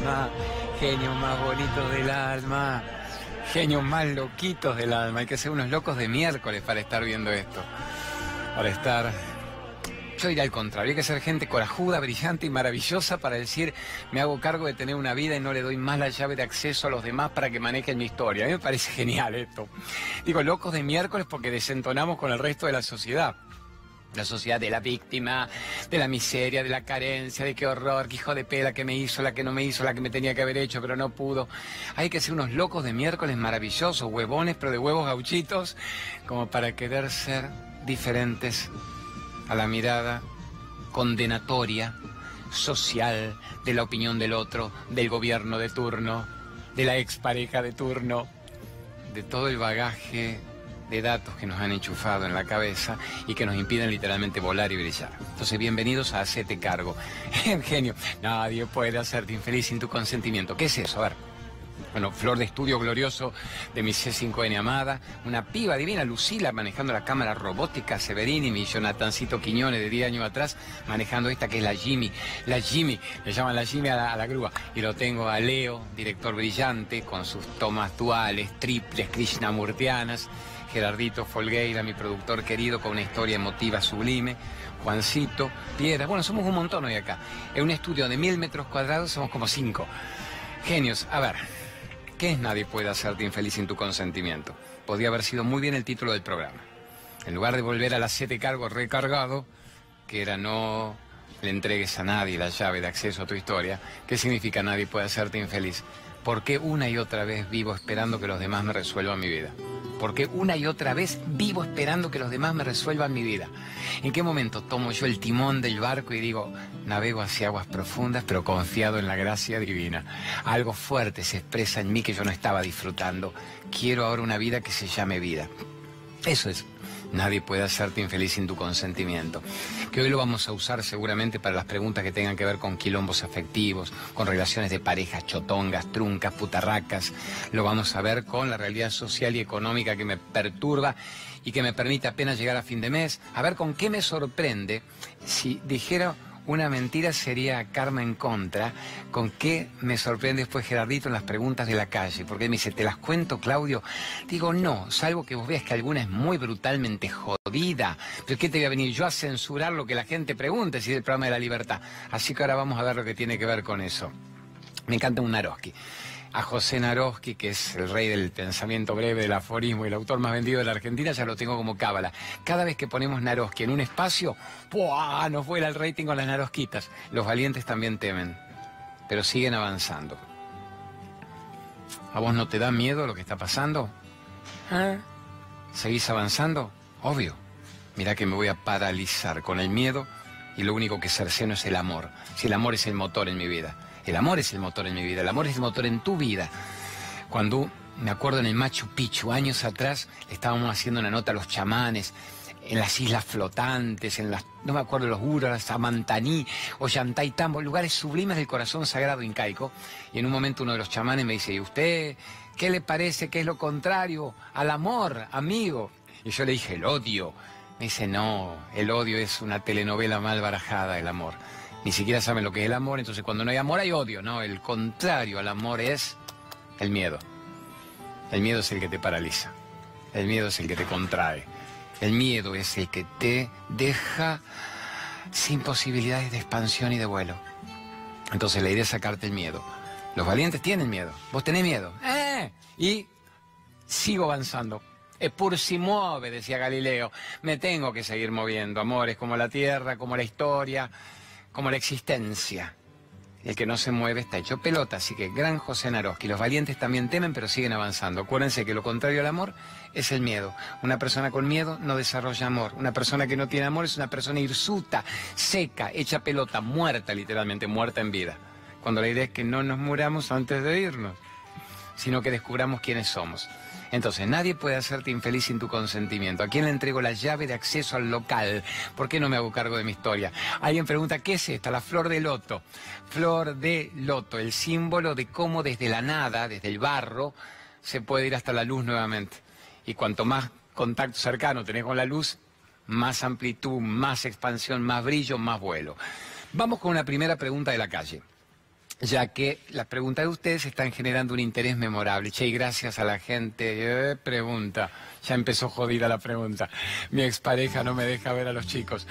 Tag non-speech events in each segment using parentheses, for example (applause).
alma, genios más bonitos del alma, genios más loquitos del alma. Hay que ser unos locos de miércoles para estar viendo esto. Para estar yo diría al contrario, hay que ser gente corajuda, brillante y maravillosa para decir, me hago cargo de tener una vida y no le doy más la llave de acceso a los demás para que manejen mi historia. A mí me parece (laughs) genial esto. Digo, locos de miércoles porque desentonamos con el resto de la sociedad. La sociedad de la víctima, de la miseria, de la carencia, de qué horror, qué hijo de pela que me hizo, la que no me hizo, la que me tenía que haber hecho, pero no pudo. Hay que ser unos locos de miércoles maravillosos, huevones, pero de huevos gauchitos, como para querer ser diferentes a la mirada condenatoria, social, de la opinión del otro, del gobierno de turno, de la expareja de turno, de todo el bagaje de datos que nos han enchufado en la cabeza y que nos impiden literalmente volar y brillar. Entonces, bienvenidos a Hacete Cargo. (laughs) Genio, nadie puede hacerte infeliz sin tu consentimiento. ¿Qué es eso? A ver. Bueno, flor de estudio glorioso de mi C5N amada, una piba divina, Lucila, manejando la cámara robótica, Severini, mi Jonathancito Quiñones de 10 años atrás, manejando esta que es la Jimmy, la Jimmy, le llaman la Jimmy a la, grúa. Y lo tengo a Leo, director brillante, con sus tomas duales, triples, krishnamurtianas, Gerardito Folgueira, mi productor querido, con una historia emotiva sublime. Juancito, Piedra, bueno, somos un montón hoy acá. En un estudio de mil metros cuadrados somos como cinco. Genios, a ver, ¿Qué es Nadie puede hacerte infeliz sin tu consentimiento? Podría haber sido muy bien el título del programa. En lugar de volver a las siete cargos recargado, que era no le entregues a nadie la llave de acceso a tu historia, ¿qué significa nadie puede hacerte infeliz? ¿Por qué una y otra vez vivo esperando que los demás me resuelvan mi vida? ¿Por qué una y otra vez vivo esperando que los demás me resuelvan mi vida? ¿En qué momento tomo yo el timón del barco y digo, navego hacia aguas profundas, pero confiado en la gracia divina? Algo fuerte se expresa en mí que yo no estaba disfrutando. Quiero ahora una vida que se llame vida. Eso es Nadie puede hacerte infeliz sin tu consentimiento. Que hoy lo vamos a usar seguramente para las preguntas que tengan que ver con quilombos afectivos, con relaciones de parejas chotongas, truncas, putarracas. Lo vamos a ver con la realidad social y económica que me perturba y que me permite apenas llegar a fin de mes. A ver con qué me sorprende si dijera una mentira sería karma en contra. ¿Con qué me sorprende después Gerardito en las preguntas de la calle? Porque me dice, ¿te las cuento, Claudio? Digo, no, salvo que vos veas que alguna es muy brutalmente jodida. Pero ¿qué te voy a venir yo a censurar lo que la gente pregunte si es el programa de la libertad? Así que ahora vamos a ver lo que tiene que ver con eso. Me encanta un Naroski a José Naroski, que es el rey del pensamiento breve, del aforismo y el autor más vendido de la Argentina, ya lo tengo como cábala. Cada vez que ponemos Naroski en un espacio, ¡puah! nos vuela el rating con las Narosquitas. Los valientes también temen, pero siguen avanzando. ¿A vos no te da miedo lo que está pasando? ¿Eh? ¿Seguís avanzando? Obvio. Mira que me voy a paralizar con el miedo y lo único que cerceno es el amor. Si el amor es el motor en mi vida. El amor es el motor en mi vida, el amor es el motor en tu vida. Cuando me acuerdo en el Machu Picchu, años atrás, estábamos haciendo una nota a los chamanes, en las islas flotantes, en las, no me acuerdo, los Uras, Amantaní, Tambo, lugares sublimes del corazón sagrado incaico. Y en un momento uno de los chamanes me dice, ¿y usted qué le parece que es lo contrario al amor, amigo? Y yo le dije, el odio. Me dice, no, el odio es una telenovela mal barajada, el amor ni siquiera saben lo que es el amor, entonces cuando no hay amor hay odio, no, el contrario al amor es el miedo. El miedo es el que te paraliza, el miedo es el que te contrae, el miedo es el que te deja sin posibilidades de expansión y de vuelo. Entonces la idea es sacarte el miedo. Los valientes tienen miedo, vos tenés miedo. ¡Eh! Y sigo avanzando. Es pur si mueve, decía Galileo. Me tengo que seguir moviendo, amores, como la tierra, como la historia como la existencia. El que no se mueve está hecho pelota, así que gran José Naroski. Los valientes también temen, pero siguen avanzando. Acuérdense que lo contrario al amor es el miedo. Una persona con miedo no desarrolla amor. Una persona que no tiene amor es una persona hirsuta, seca, hecha pelota, muerta, literalmente, muerta en vida. Cuando la idea es que no nos muramos antes de irnos, sino que descubramos quiénes somos. Entonces, nadie puede hacerte infeliz sin tu consentimiento. ¿A quién le entrego la llave de acceso al local? ¿Por qué no me hago cargo de mi historia? Alguien pregunta, ¿qué es esta? La flor de loto. Flor de loto, el símbolo de cómo desde la nada, desde el barro, se puede ir hasta la luz nuevamente. Y cuanto más contacto cercano tenés con la luz, más amplitud, más expansión, más brillo, más vuelo. Vamos con una primera pregunta de la calle. Ya que las preguntas de ustedes están generando un interés memorable. Che, y gracias a la gente. Eh, pregunta, ya empezó jodida la pregunta. Mi expareja no me deja ver a los chicos.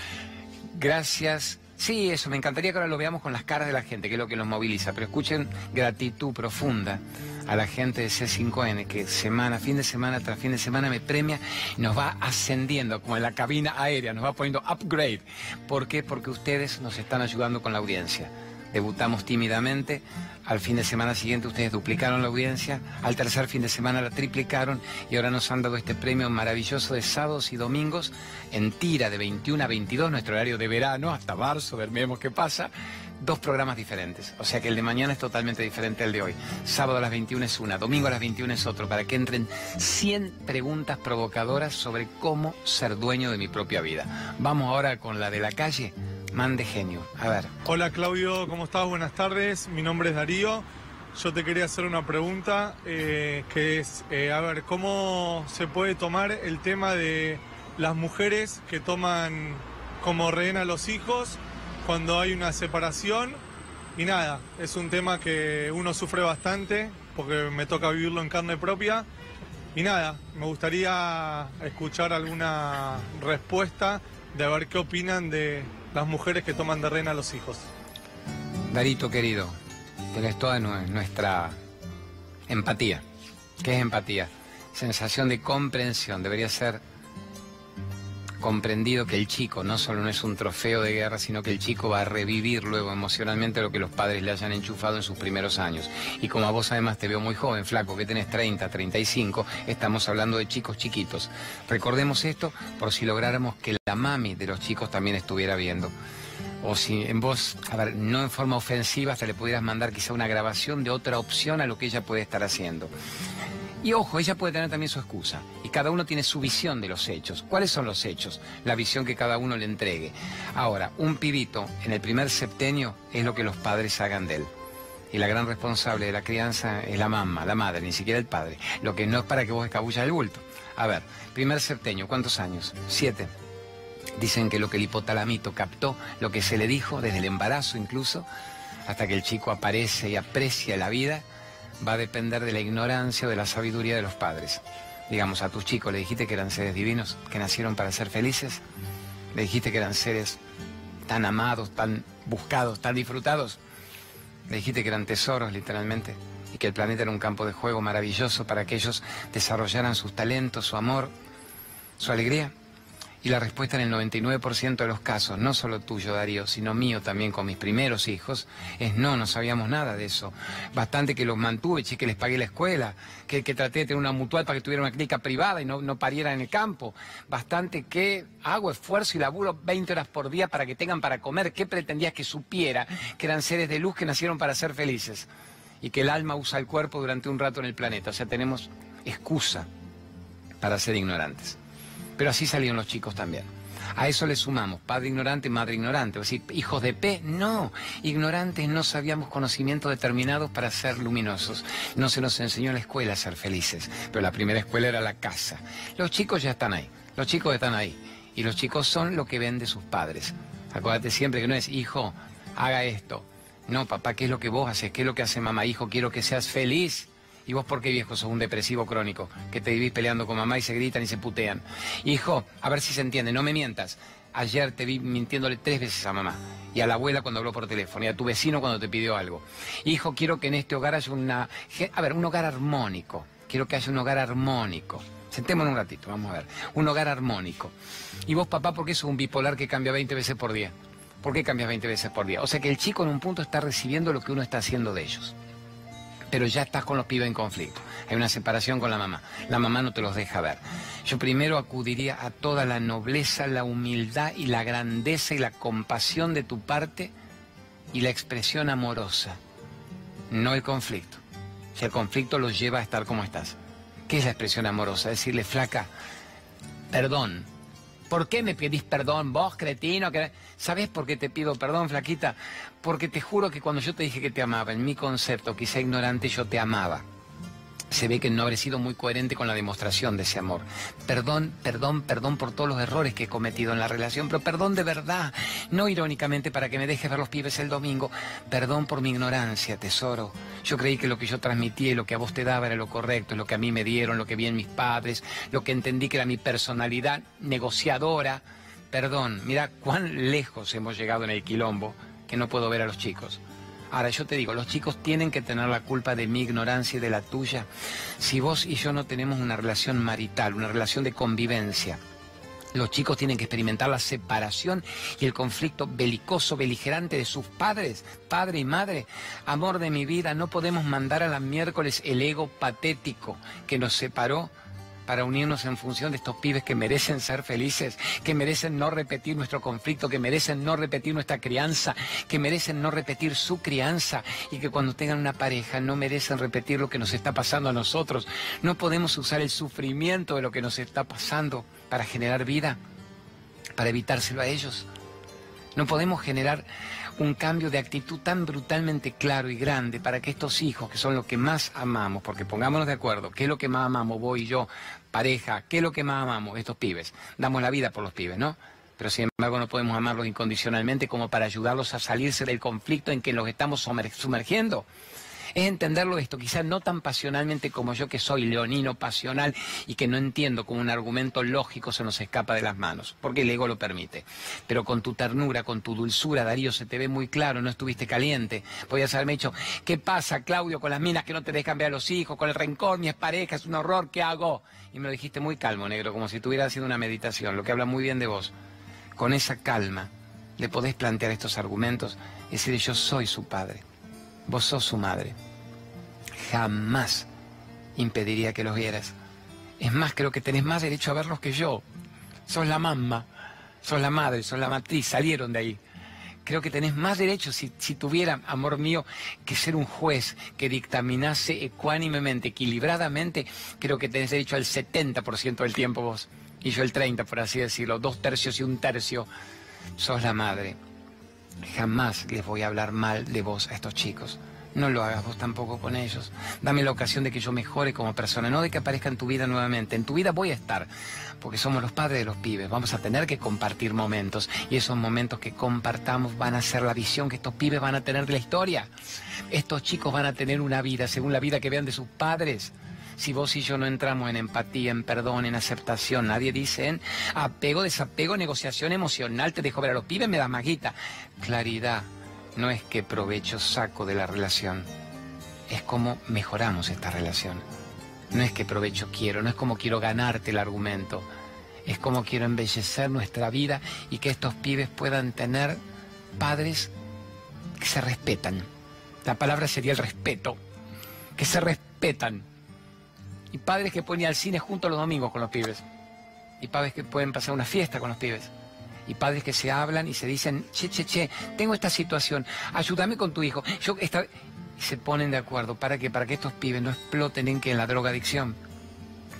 Gracias. Sí, eso, me encantaría que ahora lo veamos con las caras de la gente, que es lo que nos moviliza. Pero escuchen gratitud profunda a la gente de C5N, que semana, fin de semana tras fin de semana me premia, nos va ascendiendo, como en la cabina aérea, nos va poniendo upgrade. ¿Por qué? Porque ustedes nos están ayudando con la audiencia debutamos tímidamente, al fin de semana siguiente ustedes duplicaron la audiencia, al tercer fin de semana la triplicaron y ahora nos han dado este premio maravilloso de sábados y domingos en tira de 21 a 22, nuestro horario de verano, hasta marzo, veremos qué pasa, dos programas diferentes. O sea que el de mañana es totalmente diferente al de hoy. Sábado a las 21 es una, domingo a las 21 es otro, para que entren 100 preguntas provocadoras sobre cómo ser dueño de mi propia vida. Vamos ahora con la de la calle. Mande genio. A ver. Hola Claudio, ¿cómo estás? Buenas tardes. Mi nombre es Darío. Yo te quería hacer una pregunta eh, que es, eh, a ver, ¿cómo se puede tomar el tema de las mujeres que toman como rehén a los hijos cuando hay una separación? Y nada, es un tema que uno sufre bastante porque me toca vivirlo en carne propia. Y nada, me gustaría escuchar alguna respuesta de ver qué opinan de, las mujeres que toman de reina a los hijos. Darito querido, tenés toda nuestra empatía. ¿Qué es empatía? Sensación de comprensión. Debería ser comprendido que el chico no solo no es un trofeo de guerra, sino que el chico va a revivir luego emocionalmente lo que los padres le hayan enchufado en sus primeros años. Y como a vos además te veo muy joven, flaco, que tenés 30, 35, estamos hablando de chicos chiquitos. Recordemos esto por si lográramos que la mami de los chicos también estuviera viendo o si en vos, a ver, no en forma ofensiva, hasta le pudieras mandar quizá una grabación de otra opción a lo que ella puede estar haciendo. Y ojo, ella puede tener también su excusa. Y cada uno tiene su visión de los hechos. ¿Cuáles son los hechos? La visión que cada uno le entregue. Ahora, un pibito en el primer septenio es lo que los padres hagan de él. Y la gran responsable de la crianza es la mamá, la madre, ni siquiera el padre. Lo que no es para que vos escabullas el bulto. A ver, primer septenio, ¿cuántos años? Siete. Dicen que lo que el hipotalamito captó, lo que se le dijo desde el embarazo incluso, hasta que el chico aparece y aprecia la vida, va a depender de la ignorancia o de la sabiduría de los padres. Digamos, a tus chicos le dijiste que eran seres divinos, que nacieron para ser felices, le dijiste que eran seres tan amados, tan buscados, tan disfrutados, le dijiste que eran tesoros literalmente y que el planeta era un campo de juego maravilloso para que ellos desarrollaran sus talentos, su amor, su alegría. Y la respuesta en el 99% de los casos, no solo tuyo, Darío, sino mío también con mis primeros hijos, es no, no sabíamos nada de eso. Bastante que los mantuve, que les pagué la escuela, que, traté de tener una mutual para que tuviera una clínica privada y no, no parieran en el campo. Bastante que hago esfuerzo y laburo 20 horas por día para que tengan para comer. ¿Qué pretendías que supiera? Que eran seres de luz que nacieron para ser felices. Y que el alma usa el cuerpo durante un rato en el planeta. O sea, tenemos excusa para ser ignorantes. Pero así salieron los chicos también. A eso le sumamos padre ignorante, madre ignorante. O sea, hijos de P, no. Ignorantes no sabíamos conocimientos determinados para ser luminosos. No se nos enseñó en la escuela a ser felices. Pero la primera escuela era la casa. Los chicos ya están ahí. Los chicos están ahí. Y los chicos son lo que ven de sus padres. Acuérdate siempre que no es, hijo, haga esto. No, papá, ¿qué es lo que vos haces? ¿Qué es lo que hace mamá? Hijo, quiero que seas feliz. ¿Y vos por qué viejo sos un depresivo crónico? Que te vivís peleando con mamá y se gritan y se putean. Hijo, a ver si se entiende, no me mientas. Ayer te vi mintiéndole tres veces a mamá y a la abuela cuando habló por teléfono y a tu vecino cuando te pidió algo. Hijo, quiero que en este hogar haya una... A ver, un hogar armónico. Quiero que haya un hogar armónico. Sentémonos un ratito, vamos a ver. Un hogar armónico. Y vos, papá, ¿por qué sos un bipolar que cambia 20 veces por día? ¿Por qué cambias 20 veces por día? O sea que el chico en un punto está recibiendo lo que uno está haciendo de ellos pero ya estás con los pibes en conflicto. Hay una separación con la mamá. La mamá no te los deja ver. Yo primero acudiría a toda la nobleza, la humildad y la grandeza y la compasión de tu parte y la expresión amorosa, no el conflicto. Si el conflicto los lleva a estar como estás. ¿Qué es la expresión amorosa? Decirle, flaca, perdón, ¿Por qué me pedís perdón vos, cretino? ¿Sabés por qué te pido perdón, flaquita? Porque te juro que cuando yo te dije que te amaba, en mi concepto, quizá ignorante, yo te amaba. Se ve que no habré sido muy coherente con la demostración de ese amor. Perdón, perdón, perdón por todos los errores que he cometido en la relación, pero perdón de verdad, no irónicamente para que me dejes ver los pibes el domingo. Perdón por mi ignorancia, tesoro. Yo creí que lo que yo transmitía y lo que a vos te daba era lo correcto, lo que a mí me dieron, lo que vi en mis padres, lo que entendí que era mi personalidad negociadora. Perdón, mira cuán lejos hemos llegado en el quilombo que no puedo ver a los chicos. Ahora yo te digo, los chicos tienen que tener la culpa de mi ignorancia y de la tuya. Si vos y yo no tenemos una relación marital, una relación de convivencia, los chicos tienen que experimentar la separación y el conflicto belicoso, beligerante de sus padres, padre y madre. Amor de mi vida, no podemos mandar a la miércoles el ego patético que nos separó para unirnos en función de estos pibes que merecen ser felices, que merecen no repetir nuestro conflicto, que merecen no repetir nuestra crianza, que merecen no repetir su crianza y que cuando tengan una pareja no merecen repetir lo que nos está pasando a nosotros. No podemos usar el sufrimiento de lo que nos está pasando para generar vida, para evitárselo a ellos. No podemos generar un cambio de actitud tan brutalmente claro y grande para que estos hijos, que son los que más amamos, porque pongámonos de acuerdo, ¿qué es lo que más amamos vos y yo, pareja? ¿Qué es lo que más amamos estos pibes? Damos la vida por los pibes, ¿no? Pero sin embargo no podemos amarlos incondicionalmente como para ayudarlos a salirse del conflicto en que los estamos sumergiendo es entenderlo esto, quizás no tan pasionalmente como yo que soy leonino pasional y que no entiendo como un argumento lógico se nos escapa de las manos, porque el ego lo permite. Pero con tu ternura, con tu dulzura, Darío, se te ve muy claro, no estuviste caliente. Podías haberme dicho, ¿qué pasa, Claudio, con las minas que no te dejan ver a los hijos, con el rencor, mi pareja, es un horror, ¿qué hago? Y me lo dijiste muy calmo, negro, como si estuviera haciendo una meditación, lo que habla muy bien de vos. Con esa calma le podés plantear estos argumentos y decir, yo soy su padre. Vos sos su madre. Jamás impediría que los vieras. Es más, creo que tenés más derecho a verlos que yo. Sos la mamá, sos la madre, sos la matriz, salieron de ahí. Creo que tenés más derecho, si, si tuviera, amor mío, que ser un juez que dictaminase ecuánimemente, equilibradamente, creo que tenés derecho al 70% del tiempo vos. Y yo el 30%, por así decirlo, dos tercios y un tercio. Sos la madre. Jamás les voy a hablar mal de vos a estos chicos. No lo hagas vos tampoco con ellos. Dame la ocasión de que yo mejore como persona, no de que aparezca en tu vida nuevamente. En tu vida voy a estar, porque somos los padres de los pibes. Vamos a tener que compartir momentos y esos momentos que compartamos van a ser la visión que estos pibes van a tener de la historia. Estos chicos van a tener una vida según la vida que vean de sus padres. Si vos y yo no entramos en empatía, en perdón, en aceptación, nadie dice en apego, desapego, negociación emocional, te dejo ver a los pibes, me da maguita. Claridad no es qué provecho saco de la relación, es cómo mejoramos esta relación. No es qué provecho quiero, no es cómo quiero ganarte el argumento, es cómo quiero embellecer nuestra vida y que estos pibes puedan tener padres que se respetan. La palabra sería el respeto, que se respetan y padres que pueden ir al cine juntos los domingos con los pibes. Y padres que pueden pasar una fiesta con los pibes. Y padres que se hablan y se dicen, che, che, che, tengo esta situación, ayúdame con tu hijo. Yo esta... Y se ponen de acuerdo. ¿Para qué? Para que estos pibes no exploten en que en la drogadicción.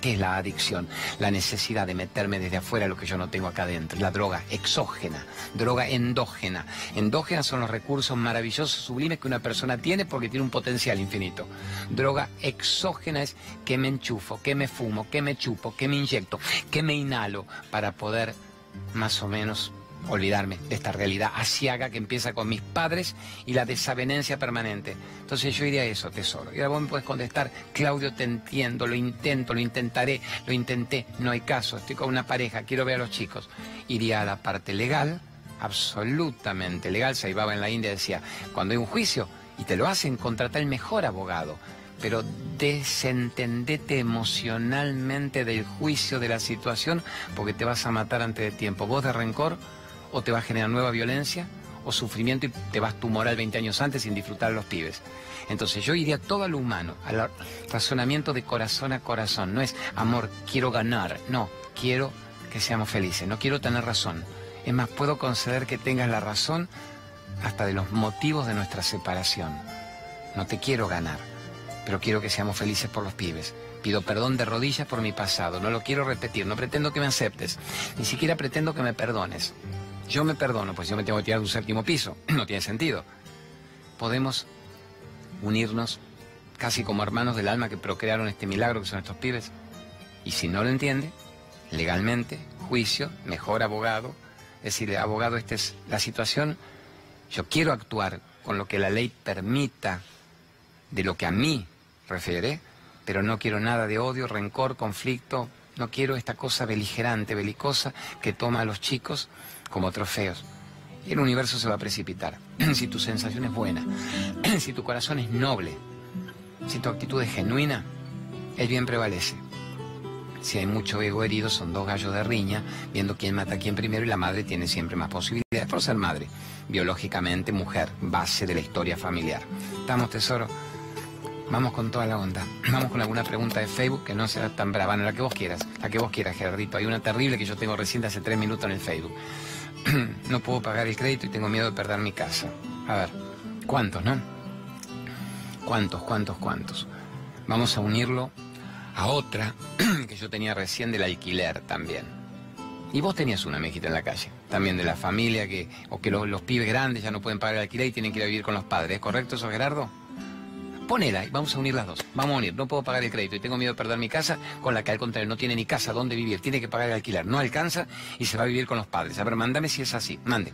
¿Qué es la adicción? La necesidad de meterme desde afuera lo que yo no tengo acá adentro. La droga exógena, droga endógena. Endógena son los recursos maravillosos, sublimes que una persona tiene porque tiene un potencial infinito. Droga exógena es que me enchufo, que me fumo, que me chupo, que me inyecto, que me inhalo para poder más o menos olvidarme de esta realidad asiaga que empieza con mis padres y la desavenencia permanente. Entonces yo iría a eso, tesoro. Y ahora vos me puedes contestar, Claudio, te entiendo, lo intento, lo intentaré, lo intenté, no hay caso, estoy con una pareja, quiero ver a los chicos. Iría a la parte legal, absolutamente legal. Se iba en la India decía, cuando hay un juicio y te lo hacen, contrata el mejor abogado pero desentendete emocionalmente del juicio de la situación porque te vas a matar antes de tiempo. Vos de rencor o te va a generar nueva violencia o sufrimiento y te vas tu moral 20 años antes sin disfrutar los pibes. Entonces yo iría todo a lo humano, al razonamiento de corazón a corazón. No es amor, quiero ganar. No, quiero que seamos felices. No quiero tener razón. Es más, puedo conceder que tengas la razón hasta de los motivos de nuestra separación. No te quiero ganar, pero quiero que seamos felices por los pibes. Pido perdón de rodillas por mi pasado. No lo quiero repetir. No pretendo que me aceptes. Ni siquiera pretendo que me perdones. Yo me perdono, pues yo me tengo que tirar de un séptimo piso. (clears throat) No tiene sentido. Podemos unirnos casi como hermanos del alma que procrearon este milagro que son estos pibes. Y si no lo entiende, legalmente, juicio, mejor abogado, decirle, abogado, esta es la situación, yo quiero actuar con lo que la ley permita de lo que a mí refiere, pero no quiero nada de odio, rencor, conflicto, no quiero esta cosa beligerante, belicosa, que toma a los chicos como trofeos. Y el universo se va a precipitar. (clears throat) si tu sensación es buena, (clears throat) si tu corazón es noble, si tu actitud es genuina, el bien prevalece. Si hay mucho ego herido, son dos gallos de riña, viendo quién mata a quién primero y la madre tiene siempre más posibilidades por ser madre. Biológicamente, mujer, base de la historia familiar. ¿Estamos, tesoro? Vamos con toda la onda. (clears throat) Vamos con alguna pregunta de Facebook que no sea tan brava, no, la que vos quieras, la que vos quieras, Gerardito. Hay una terrible que yo tengo recién hace tres minutos en el Facebook. (clears throat) no puedo pagar el crédito y tengo miedo de perder mi casa. A ver, ¿cuántos, no? ¿Cuántos, cuántos, cuántos? Vamos a unirlo a otra (clears throat) que yo tenía recién del alquiler también. Y vos tenías una mejita en la calle, también de la familia que, o que los, pibes grandes ya no pueden pagar el alquiler y tienen que ir a vivir con los padres, ¿es correcto eso, Gerardo? Ponela y vamos a unir las dos. Vamos a unir. No puedo pagar el crédito y tengo miedo de perder mi casa, con la que al contrario no tiene ni casa donde vivir, tiene que pagar el alquiler. No alcanza y se va a vivir con los padres. A ver, mándame si es así. Mande.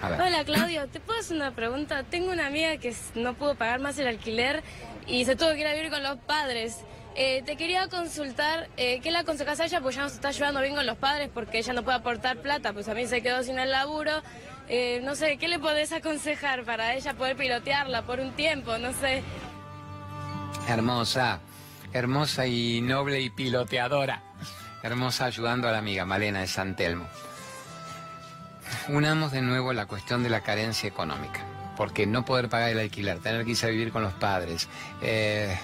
Hola Claudio, ¿te puedo hacer una pregunta? Tengo una amiga que no pudo pagar más el alquiler y se tuvo que ir a vivir con los padres. Eh, te quería consultar, eh, ¿qué le aconsejas a ella? Pues ya no se está ayudando bien con los padres porque ella no puede aportar plata, pues a mí se quedó sin el laburo. Eh, no sé, ¿qué le podés aconsejar para ella poder pilotearla por un tiempo? No sé. Hermosa, hermosa y noble y piloteadora. Hermosa ayudando a la amiga Malena de San Telmo. Unamos de nuevo la cuestión de la carencia económica, porque no poder pagar el alquiler, tener que irse a vivir con los padres, eh,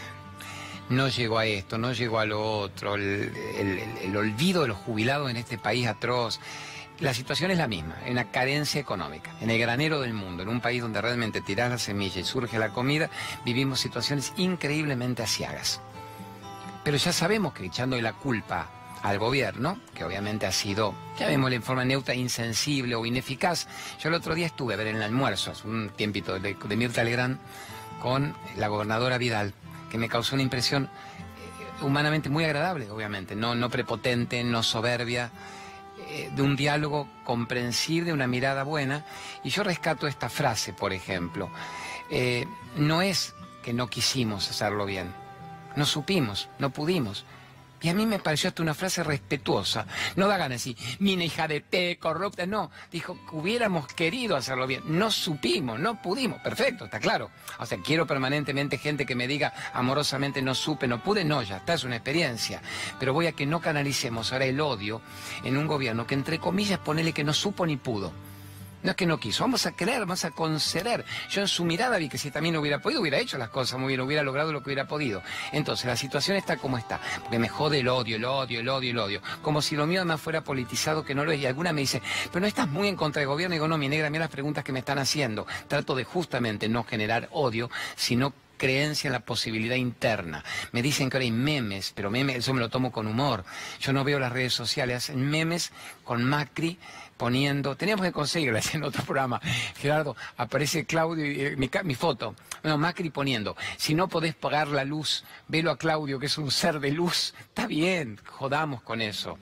no llegó a esto, no llegó a lo otro, el, olvido de los jubilados en este país atroz. La situación es la misma, en la carencia económica, en el granero del mundo, en un país donde realmente tiras la semilla y surge la comida, vivimos situaciones increíblemente asiagas. Pero ya sabemos que echando la culpa al gobierno, que obviamente ha sido, llamémosle en forma neutra, insensible o ineficaz. Yo el otro día estuve a ver en el almuerzo, hace un tiempito, de, Mirta Legrand, con la gobernadora Vidal, que me causó una impresión eh, humanamente muy agradable, obviamente, no, no prepotente, no soberbia, de un diálogo comprensible, una mirada buena. Y yo rescato esta frase, por ejemplo. Eh, no es que no quisimos hacerlo bien, no supimos, no pudimos. Y a mí me pareció hasta una frase respetuosa. No da ganas de decir, mina hija de P, corrupta. No, dijo que hubiéramos querido hacerlo bien. No supimos, no pudimos. Perfecto, está claro. O sea, quiero permanentemente gente que me diga amorosamente no supe, no pude. No, ya está, es una experiencia. Pero voy a que no canalicemos ahora el odio en un gobierno que entre comillas ponele que no supo ni pudo. No es que no quiso, vamos a creer, vamos a conceder. Yo en su mirada vi que si también hubiera podido, hubiera hecho las cosas muy bien, hubiera logrado lo que hubiera podido. Entonces, la situación está como está, porque me jode el odio, el odio, el odio, el odio. Como si lo mío además fuera politizado, que no lo es. Y alguna me dice, pero no estás muy en contra del gobierno. Y digo, no, mi negra, mira las preguntas que me están haciendo. Trato de justamente no generar odio, sino creencia en la posibilidad interna. Me dicen que ahora hay memes, pero memes, eso me lo tomo con humor. Yo no veo las redes sociales, hacen memes con Macri poniendo, teníamos que conseguirlas (laughs) en otro programa, Gerardo, aparece Claudio, y, mi, mi, foto, bueno, Macri poniendo, si no podés pagar la luz, velo a Claudio, que es un ser de luz, está bien, jodamos con eso.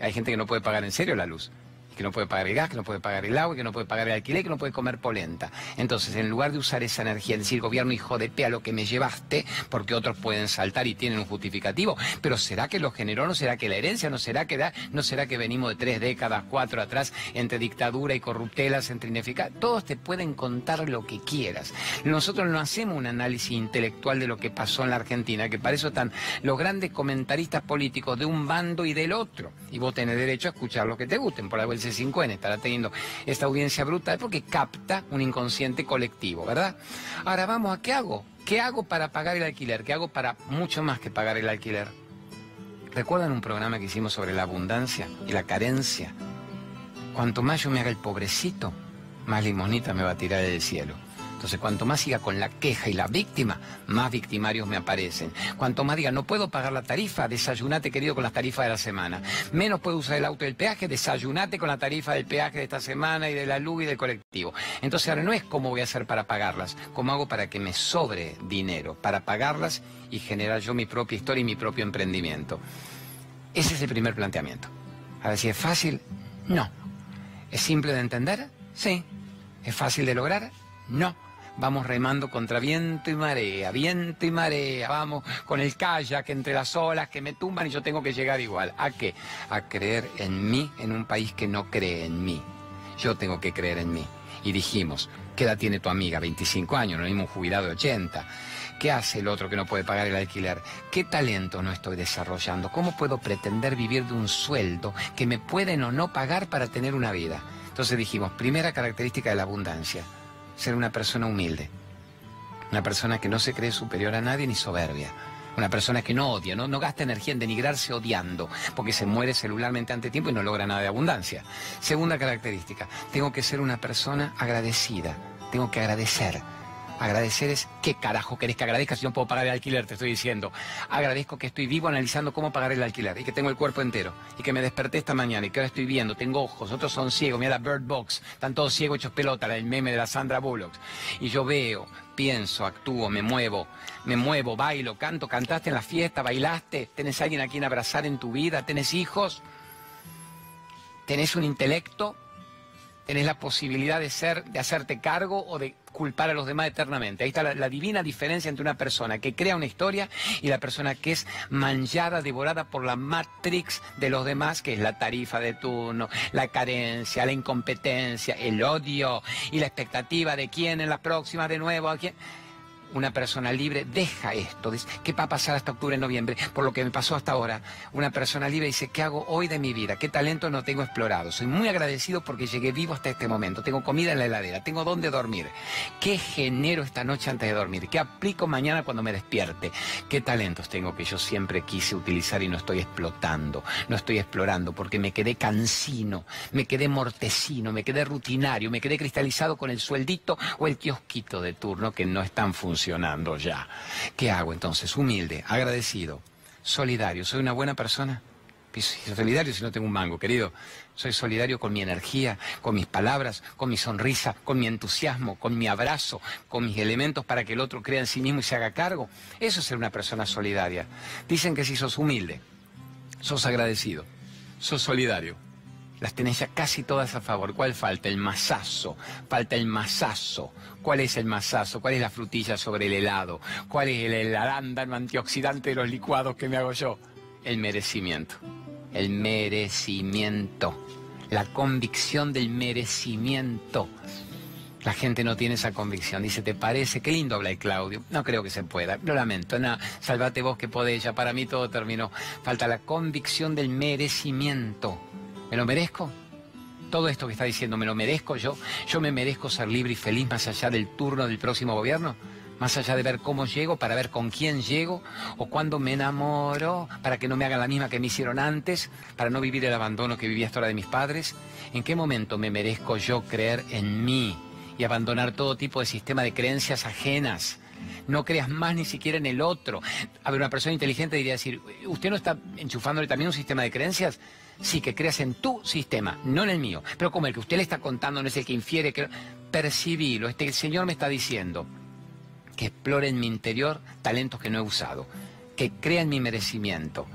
Hay gente que no puede pagar en serio la luz que no puede pagar el gas, que no puede pagar el agua, que no puede pagar el alquiler, que no puede comer polenta. Entonces, en lugar de usar esa energía, decir, gobierno hijo de pe a lo que me llevaste, porque otros pueden saltar y tienen un justificativo, pero ¿será que lo generó? ¿No será que la herencia? ¿No será que? ¿No será que venimos de tres décadas, cuatro atrás, entre dictadura y corruptelas, entre ineficaz? Todos te pueden contar lo que quieras. Nosotros no hacemos un análisis intelectual de lo que pasó en la Argentina, que para eso están los grandes comentaristas políticos de un bando y del otro. Y vos tenés derecho a escuchar lo que te gusten, por algo el 5 n estará teniendo esta audiencia brutal porque capta un inconsciente colectivo, ¿verdad? Ahora vamos a qué hago. ¿Qué hago para pagar el alquiler? ¿Qué hago para mucho más que pagar el alquiler? ¿Recuerdan un programa que hicimos sobre la abundancia y la carencia? Cuanto más yo me haga el pobrecito, más limonita me va a tirar del cielo. Entonces, cuanto más siga con la queja y la víctima, más victimarios me aparecen. Cuanto más diga, no puedo pagar la tarifa, desayunate, querido, con las tarifas de la semana. Menos puedo usar el auto del peaje, desayunate con la tarifa del peaje de esta semana y de la luz y del colectivo. Entonces, ahora no es cómo voy a hacer para pagarlas, cómo hago para que me sobre dinero, para pagarlas y generar yo mi propia historia y mi propio emprendimiento. Ese es el primer planteamiento. A ver si es fácil, no. ¿Es simple de entender? Sí. ¿Es fácil de lograr? No. Vamos remando contra viento y marea, viento y marea, vamos con el kayak entre las olas que me tumban y yo tengo que llegar igual. ¿A qué? A creer en mí en un país que no cree en mí. Yo tengo que creer en mí. Y dijimos, ¿qué edad tiene tu amiga? 25 años, no mismo un jubilado de 80. ¿Qué hace el otro que no puede pagar el alquiler? ¿Qué talento no estoy desarrollando? ¿Cómo puedo pretender vivir de un sueldo que me pueden o no pagar para tener una vida? Entonces dijimos, primera característica de la abundancia, ser una persona humilde, una persona que no se cree superior a nadie ni soberbia. Una persona que no odia, no, no gasta energía en denigrarse odiando, porque se muere celularmente ante tiempo y no logra nada de abundancia. Segunda característica, tengo que ser una persona agradecida, tengo que agradecer. Agradecer es qué carajo querés que agradezca si no puedo pagar el alquiler, te estoy diciendo. Agradezco que estoy vivo analizando cómo pagar el alquiler y que tengo el cuerpo entero y que me desperté esta mañana y que ahora estoy viendo, tengo ojos, otros son ciegos, mira la Bird Box, están todos ciegos hechos pelota, el meme de la Sandra Bullock. Y yo veo, pienso, actúo, me muevo, me muevo, bailo, canto, cantaste en la fiesta, bailaste, tenés alguien a quien abrazar en tu vida, tenés hijos, tenés un intelecto, tenés la posibilidad de ser, de hacerte cargo o de culpar a los demás eternamente. Ahí está la, divina diferencia entre una persona que crea una historia y la persona que es manchada, devorada por la matrix de los demás, que es la tarifa de turno, la carencia, la incompetencia, el odio y la expectativa de quién en la próxima de nuevo, a quién una persona libre deja esto. Dice, ¿qué va a pasar hasta octubre, noviembre? Por lo que me pasó hasta ahora. Una persona libre dice, ¿qué hago hoy de mi vida? ¿Qué talento no tengo explorado? Soy muy agradecido porque llegué vivo hasta este momento. Tengo comida en la heladera, tengo dónde dormir. ¿Qué genero esta noche antes de dormir? ¿Qué aplico mañana cuando me despierte? ¿Qué talentos tengo que yo siempre quise utilizar y no estoy explotando? No estoy explorando porque me quedé cansino, me quedé mortecino, me quedé rutinario, me quedé cristalizado con el sueldito o el kiosquito de turno que no están funcionando funcionando ya. ¿Qué hago entonces? Humilde, agradecido, solidario. ¿Soy una buena persona? Solidario si no tengo un mango, querido. Soy solidario con mi energía, con mis palabras, con mi sonrisa, con mi entusiasmo, con mi abrazo, con mis elementos para que el otro crea en sí mismo y se haga cargo. Eso es ser una persona solidaria. Dicen que si sos humilde, sos agradecido, sos solidario, las tenés ya casi todas a favor. ¿Cuál falta? El masazo. Falta el masazo. ¿Cuál es el masazo? ¿Cuál es la frutilla sobre el helado? ¿Cuál es el, arándano antioxidante de los licuados que me hago yo? El merecimiento. El merecimiento. La convicción del merecimiento. La gente no tiene esa convicción. Dice, ¿te parece? Qué lindo habla el Claudio. No creo que se pueda. Lo lamento. Salvate vos que podés. Ya para mí todo terminó. Falta la convicción del merecimiento. ¿Me lo merezco? Todo esto que está diciendo, ¿me lo merezco yo? ¿Yo me merezco ser libre y feliz más allá del turno del próximo gobierno? Más allá de ver cómo llego, para ver con quién llego, o cuándo me enamoro, para que no me hagan la misma que me hicieron antes, para no vivir el abandono que viví hasta ahora de mis padres. ¿En qué momento me merezco yo creer en mí y abandonar todo tipo de sistema de creencias ajenas? no creas más ni siquiera en el otro. A ver, una persona inteligente diría decir, ¿usted no está enchufándole también un sistema de creencias? Sí, que creas en tu sistema, no en el mío. Pero como el que usted le está contando no es el que infiere, que... percibilo. Este, el Señor me está diciendo que explore en mi interior talentos que no he usado, que crea en mi merecimiento,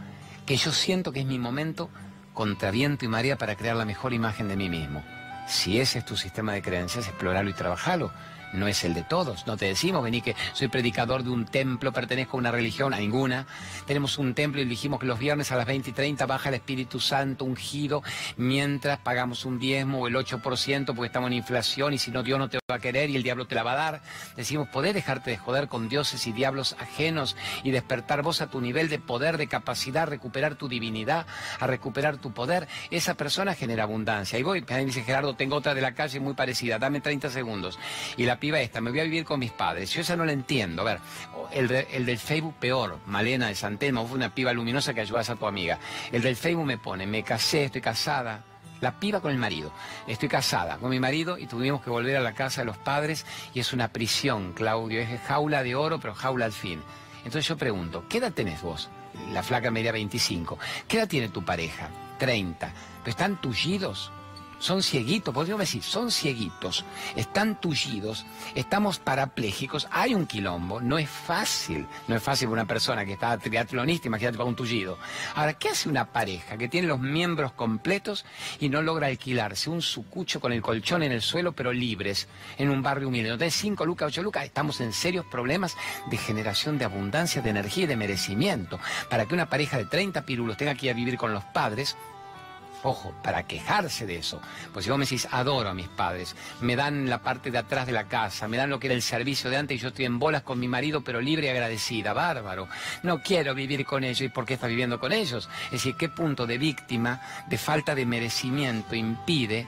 que yo siento que es mi momento contra viento y marea para crear la mejor imagen de mí mismo. Si ese es tu sistema de creencias, explorarlo y trabajarlo no es el de todos. No te decimos, vení que soy predicador de un templo, pertenezco a una religión, a ninguna. Tenemos un templo y dijimos que los viernes a las 20 y 30 baja el Espíritu Santo ungido, mientras pagamos un diezmo o el 8% porque estamos en inflación y si no Dios no te va a querer y el diablo te la va a dar. Decimos, podés dejarte de joder con dioses y diablos ajenos y despertar vos a tu nivel de poder, de capacidad, recuperar tu divinidad, a recuperar tu poder. Esa persona genera abundancia. Y voy, me dice Gerardo, tengo otra de la calle muy parecida, dame 30 segundos. Y la piba esta, me voy a vivir con mis padres. Yo esa no la entiendo. A ver, el, el del Facebook peor, Malena de Santelmo, fue una piba luminosa que ayudas a tu amiga. El del Facebook me pone, me casé, estoy casada, La piba con el marido. Estoy casada con mi marido y tuvimos que volver a la casa de los padres y es una prisión, Claudio. Es jaula de oro, pero jaula al fin. Entonces yo pregunto, ¿qué edad tenés vos? La flaca media 25. ¿Qué edad tiene tu pareja? 30. ¿Pero están tullidos? Son cieguitos, podríamos decir, son cieguitos, están tullidos, estamos parapléjicos, hay un quilombo, no es fácil, no es fácil para una persona que está triatlonista, imagínate para un tullido. Ahora, ¿qué hace una pareja que tiene los miembros completos y no logra alquilarse un sucucho con el colchón en el suelo, pero libres, en un barrio humilde? No tenés 5 lucas, 8 lucas, estamos en serios problemas de generación de abundancia, de energía y de merecimiento. Para que una pareja de 30 pirulos tenga que ir a vivir con los padres, Ojo, para quejarse de eso. Pues si vos me decís, adoro a mis padres, me dan la parte de atrás de la casa, me dan lo que era el servicio de antes y yo estoy en bolas con mi marido, pero libre y agradecida, bárbaro. No quiero vivir con ellos y por qué estás viviendo con ellos. Es decir, ¿qué punto de víctima, de falta de merecimiento impide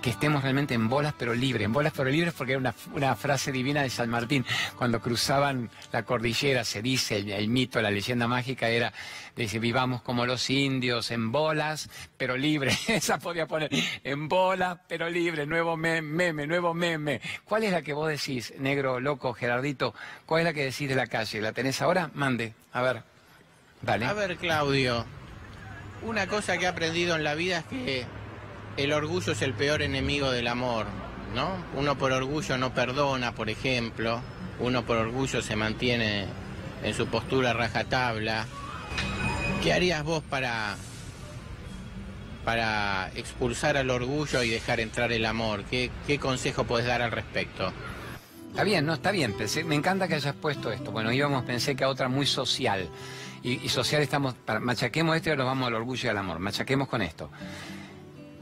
que estemos realmente en bolas pero libres, en bolas pero libres porque era una, frase divina de San Martín, cuando cruzaban la cordillera, se dice, el, mito, la leyenda mágica era, dice, vivamos como los indios, en bolas pero libres, (laughs) esa podía poner, en bolas pero libres, nuevo meme, nuevo meme. ¿Cuál es la que vos decís, negro, loco, Gerardito? ¿Cuál es la que decís de la calle? ¿La tenés ahora? Mande, a ver, dale. A ver, Claudio, una cosa que he aprendido en la vida es que el orgullo es el peor enemigo del amor, ¿no? Uno por orgullo no perdona, por ejemplo, uno por orgullo se mantiene en su postura rajatabla. ¿Qué harías vos para para expulsar al orgullo y dejar entrar el amor? ¿Qué, consejo puedes dar al respecto? Está bien, no, está bien. me encanta que hayas puesto esto. Bueno, íbamos, pensé que a otra muy social. Y, social estamos, machaquemos esto y ahora vamos al orgullo y al amor. Machaquemos con esto.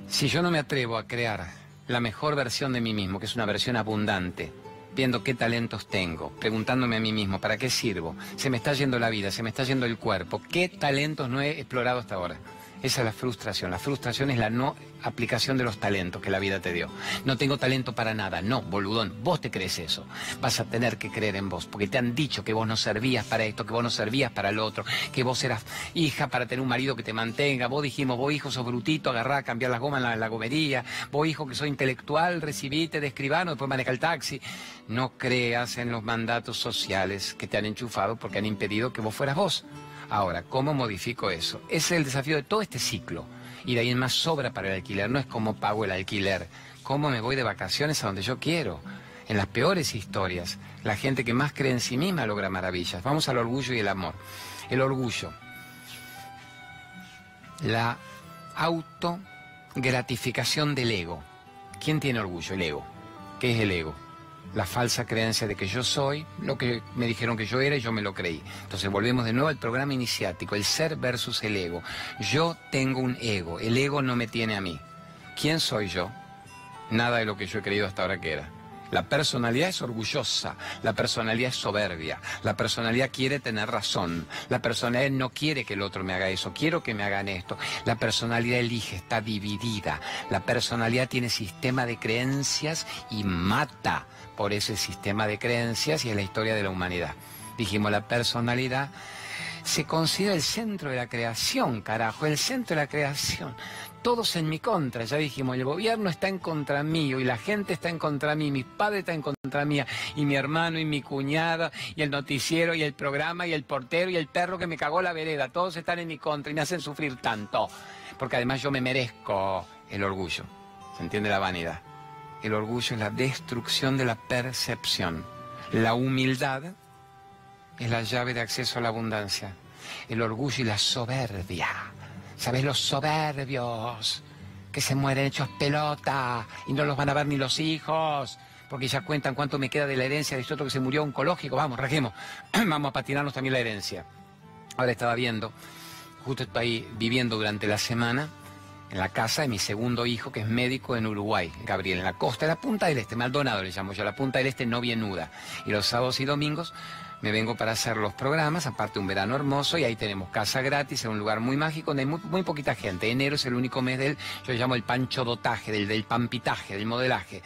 Si yo no me atrevo a crear la mejor versión de mí mismo, que es una versión abundante, viendo qué talentos tengo, preguntándome a mí mismo, ¿para qué sirvo? Se me está yendo la vida, se me está yendo el cuerpo, ¿qué talentos no he explorado hasta ahora? Esa es la frustración. La frustración es la no aplicación de los talentos que la vida te dio. No tengo talento para nada. No, boludón, vos te crees eso. Vas a tener que creer en vos, porque te han dicho que vos no servías para esto, que vos no servías para lo otro, que vos eras hija para tener un marido que te mantenga. Vos dijimos, vos hijo sos brutito, agarrá, cambiar las gomas en la, gomería. Vos hijo que soy intelectual, recibite de escribano, después maneja el taxi. No creas en los mandatos sociales que te han enchufado porque han impedido que vos fueras vos. Ahora, ¿cómo modifico eso? Ese es el desafío de todo este ciclo. Y de ahí más sobra para el alquiler. No es cómo pago el alquiler. ¿Cómo me voy de vacaciones a donde yo quiero? En las peores historias, la gente que más cree en sí misma logra maravillas. Vamos al orgullo y el amor. El orgullo. La autogratificación del ego. ¿Quién tiene orgullo? El ego. ¿Qué es el ego? La falsa creencia de que yo soy lo que me dijeron que yo era y yo me lo creí. Entonces volvemos de nuevo al programa iniciático, el ser versus el ego. Yo tengo un ego, el ego no me tiene a mí. ¿Quién soy yo? Nada de lo que yo he creído hasta ahora que era. La personalidad es orgullosa, la personalidad es soberbia, la personalidad quiere tener razón, la personalidad no quiere que el otro me haga eso, quiero que me hagan esto, la personalidad elige, está dividida, la personalidad tiene sistema de creencias y mata por ese sistema de creencias y es la historia de la humanidad. Dijimos, la personalidad se considera el centro de la creación, carajo, el centro de la creación. Todos en mi contra, ya dijimos, el gobierno está en contra mío y la gente está en contra mí, mis padres están en contra mía y mi hermano y mi cuñada y el noticiero y el programa y el portero y el perro que me cagó la vereda, todos están en mi contra y me hacen sufrir tanto, porque además yo me merezco el orgullo, ¿se entiende la vanidad? El orgullo es la destrucción de la percepción. La humildad es la llave de acceso a la abundancia. El orgullo y la soberbia. ¿Sabes los soberbios? Que se mueren hechos pelota y no los van a ver ni los hijos. Porque ya cuentan cuánto me queda de la herencia de este otro que se murió oncológico. Vamos, rajemos. (clears throat) Vamos a patinarnos también la herencia. Ahora estaba viendo, justo estoy viviendo durante la semana en la casa de mi segundo hijo, que es médico en Uruguay, Gabriel, en la costa de la Punta del Este, Maldonado le llamo yo, la Punta del Este no bienuda. Y los sábados y domingos me vengo para hacer los programas, aparte un verano hermoso, y ahí tenemos casa gratis en un lugar muy mágico donde hay muy, poquita gente. Enero es el único mes del, yo llamo el pancho dotaje, del, del pampitaje, del modelaje.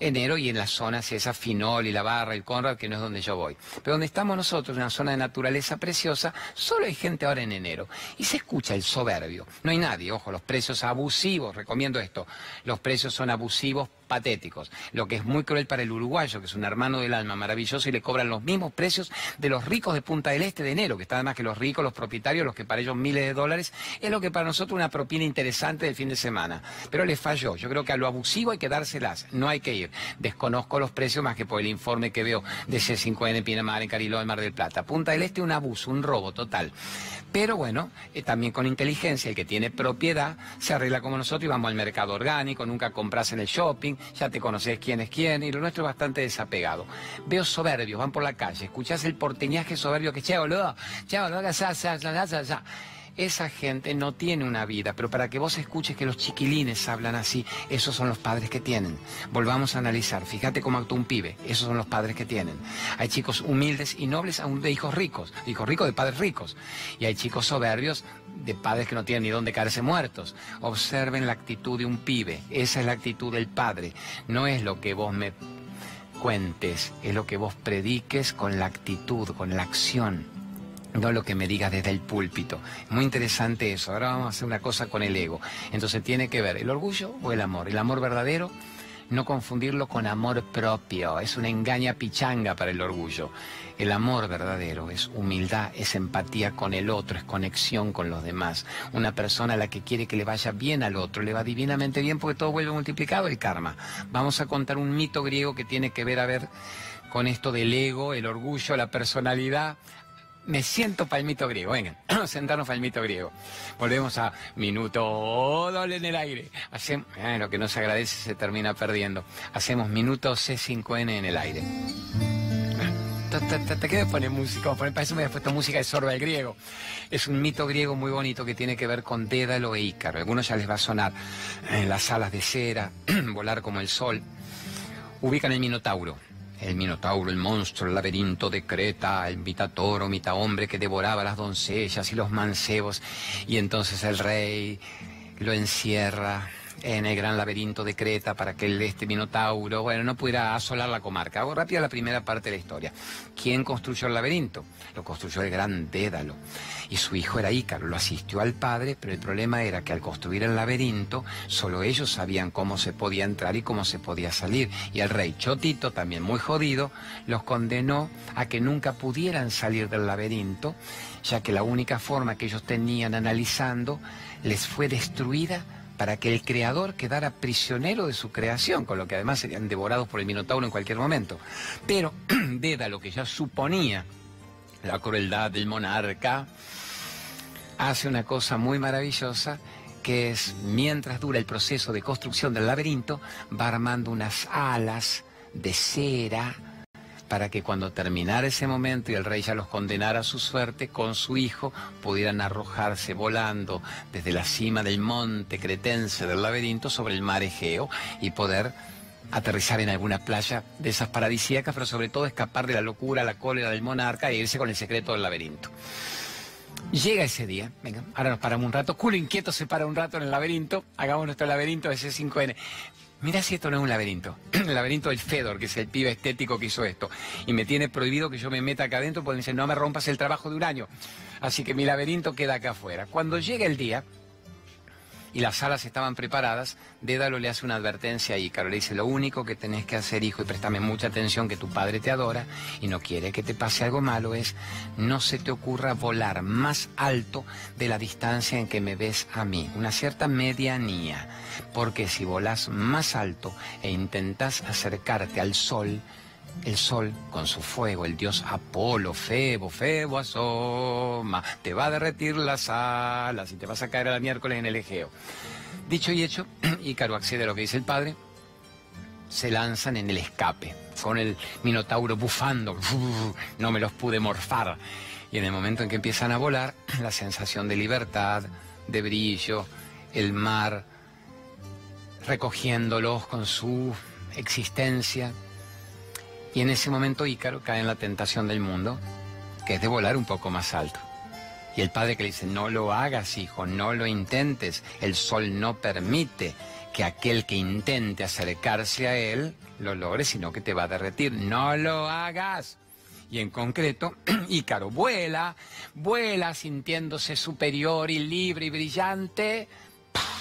Enero y en las zonas esa Finol y la Barra, el Conrad, que no es donde yo voy. Pero donde estamos nosotros, en una zona de naturaleza preciosa, solo hay gente ahora en enero. Y se escucha el soberbio. No hay nadie, ojo, los precios abusivos, recomiendo esto, los precios son abusivos patéticos, lo que es muy cruel para el uruguayo, que es un hermano del alma maravilloso y le cobran los mismos precios de los ricos de Punta del Este de enero, que está además que los ricos, los propietarios, los que para ellos miles de dólares, es lo que para nosotros una propina interesante del fin de semana. Pero le falló, yo creo que a lo abusivo hay que dárselas, no hay que ir. Desconozco los precios más que por el informe que veo de C5N en Pinamar, en Cariló, en Mar del Plata. Punta del Este un abuso, un robo total. Pero bueno, eh, también con inteligencia, el que tiene propiedad se arregla como nosotros y vamos al mercado orgánico, nunca compras en el shopping, ya te conoces quién es quién, y lo nuestro es bastante desapegado. Veo soberbios, van por la calle, escuchás el porteñaje soberbio que, che, boludo, che, boludo, ya, ya, ya, ya esa gente no tiene una vida, pero para que vos escuches que los chiquilines hablan así, esos son los padres que tienen. Volvamos a analizar, fíjate cómo actúa un pibe, esos son los padres que tienen. Hay chicos humildes y nobles aún de hijos ricos, hijos ricos de padres ricos, y hay chicos soberbios de padres que no tienen ni dónde caerse muertos. Observen la actitud de un pibe, esa es la actitud del padre, no es lo que vos me cuentes, es lo que vos prediques con la actitud, con la acción no lo que me digas desde el púlpito. Muy interesante eso. Ahora vamos a hacer una cosa con el ego. Entonces tiene que ver el orgullo o el amor. El amor verdadero, no confundirlo con amor propio. Es una engaña pichanga para el orgullo. El amor verdadero es humildad, es empatía con el otro, es conexión con los demás. Una persona a la que quiere que le vaya bien al otro, le va divinamente bien porque todo vuelve multiplicado el karma. Vamos a contar un mito griego que tiene que ver a ver con esto del ego, el orgullo, la personalidad. Me siento palmito griego. Venga, (clears throat) sentarnos palmito griego. Volvemos a minuto doble en el aire. Hacemos, eh, lo que no se agradece se termina perdiendo. Hacemos minuto C5N en el aire. Te quedo poner música, para eso me he puesto música de sorba del griego. Es un mito griego muy bonito que tiene que ver con Dédalo e Ícaro. Algunos ya les va a sonar en las alas de cera, (clears throat) volar como el sol. Ubican el Minotauro el Minotauro, el monstruo, el laberinto de Creta, el mitad toro, mitad hombre que devoraba las doncellas y los mancebos, y entonces el rey lo encierra en el gran laberinto de Creta para que el, este Minotauro, bueno, no pudiera asolar la comarca. Hago rápida la primera parte de la historia. ¿Quién construyó el laberinto? Lo construyó el gran Dédalo. Y su hijo era Ícaro, lo asistió al padre, pero el problema era que al construir el laberinto, solo ellos sabían cómo se podía entrar y cómo se podía salir. Y el rey Chotito, también muy jodido, los condenó a que nunca pudieran salir del laberinto, ya que la única forma que ellos tenían analizando les fue destruida para que el creador quedara prisionero de su creación, con lo que además serían devorados por el Minotauro en cualquier momento. Pero, (clears throat) lo que ya suponía la crueldad del monarca, hace una cosa muy maravillosa que es, mientras dura el proceso de construcción del laberinto, va armando unas alas de cera para que cuando terminara ese momento y el rey ya los condenara a su suerte, con su hijo pudieran arrojarse volando desde la cima del monte cretense del laberinto sobre el mar Egeo y poder aterrizar en alguna playa de esas paradisíacas, pero sobre todo escapar de la locura, la cólera del monarca e irse con el secreto del laberinto. Llega ese día, venga, ahora nos paramos un rato, culo inquieto se para un rato en el laberinto, hagamos nuestro laberinto de C5N. Mira si esto no es un laberinto. (clears throat) El laberinto del Fedor, que es el pibe estético que hizo esto. Y me tiene prohibido que yo me meta acá adentro porque me dice, no me rompas el trabajo de un año. Así que mi laberinto queda acá afuera. Cuando llega el día, y las salas estaban preparadas, Dédalo le hace una advertencia a Ícaro. Le dice, lo único que tenés que hacer, hijo, y préstame mucha atención, que tu padre te adora y no quiere que te pase algo malo, es no se te ocurra volar más alto de la distancia en que me ves a mí, una cierta medianía. Porque si volás más alto e intentás acercarte al sol, el sol, con su fuego, el dios Apolo, Febo, Febo asoma, te va a derretir las alas y te vas a caer a la miércoles en el Egeo. Dicho y hecho, (clears throat) Ícaro accede a lo que dice el padre, se lanzan en el escape, con el minotauro bufando, (laughs) no me los pude morfar. Y en el momento en que empiezan a volar, (clears throat) la sensación de libertad, de brillo, el mar recogiéndolos con su existencia, y en ese momento Ícaro cae en la tentación del mundo, que es de volar un poco más alto. Y el padre que le dice, no lo hagas, hijo, no lo intentes. El sol no permite que aquel que intente acercarse a él lo logre, sino que te va a derretir. No lo hagas. Y en concreto, (clears throat) Ícaro vuela, vuela sintiéndose superior y libre y brillante.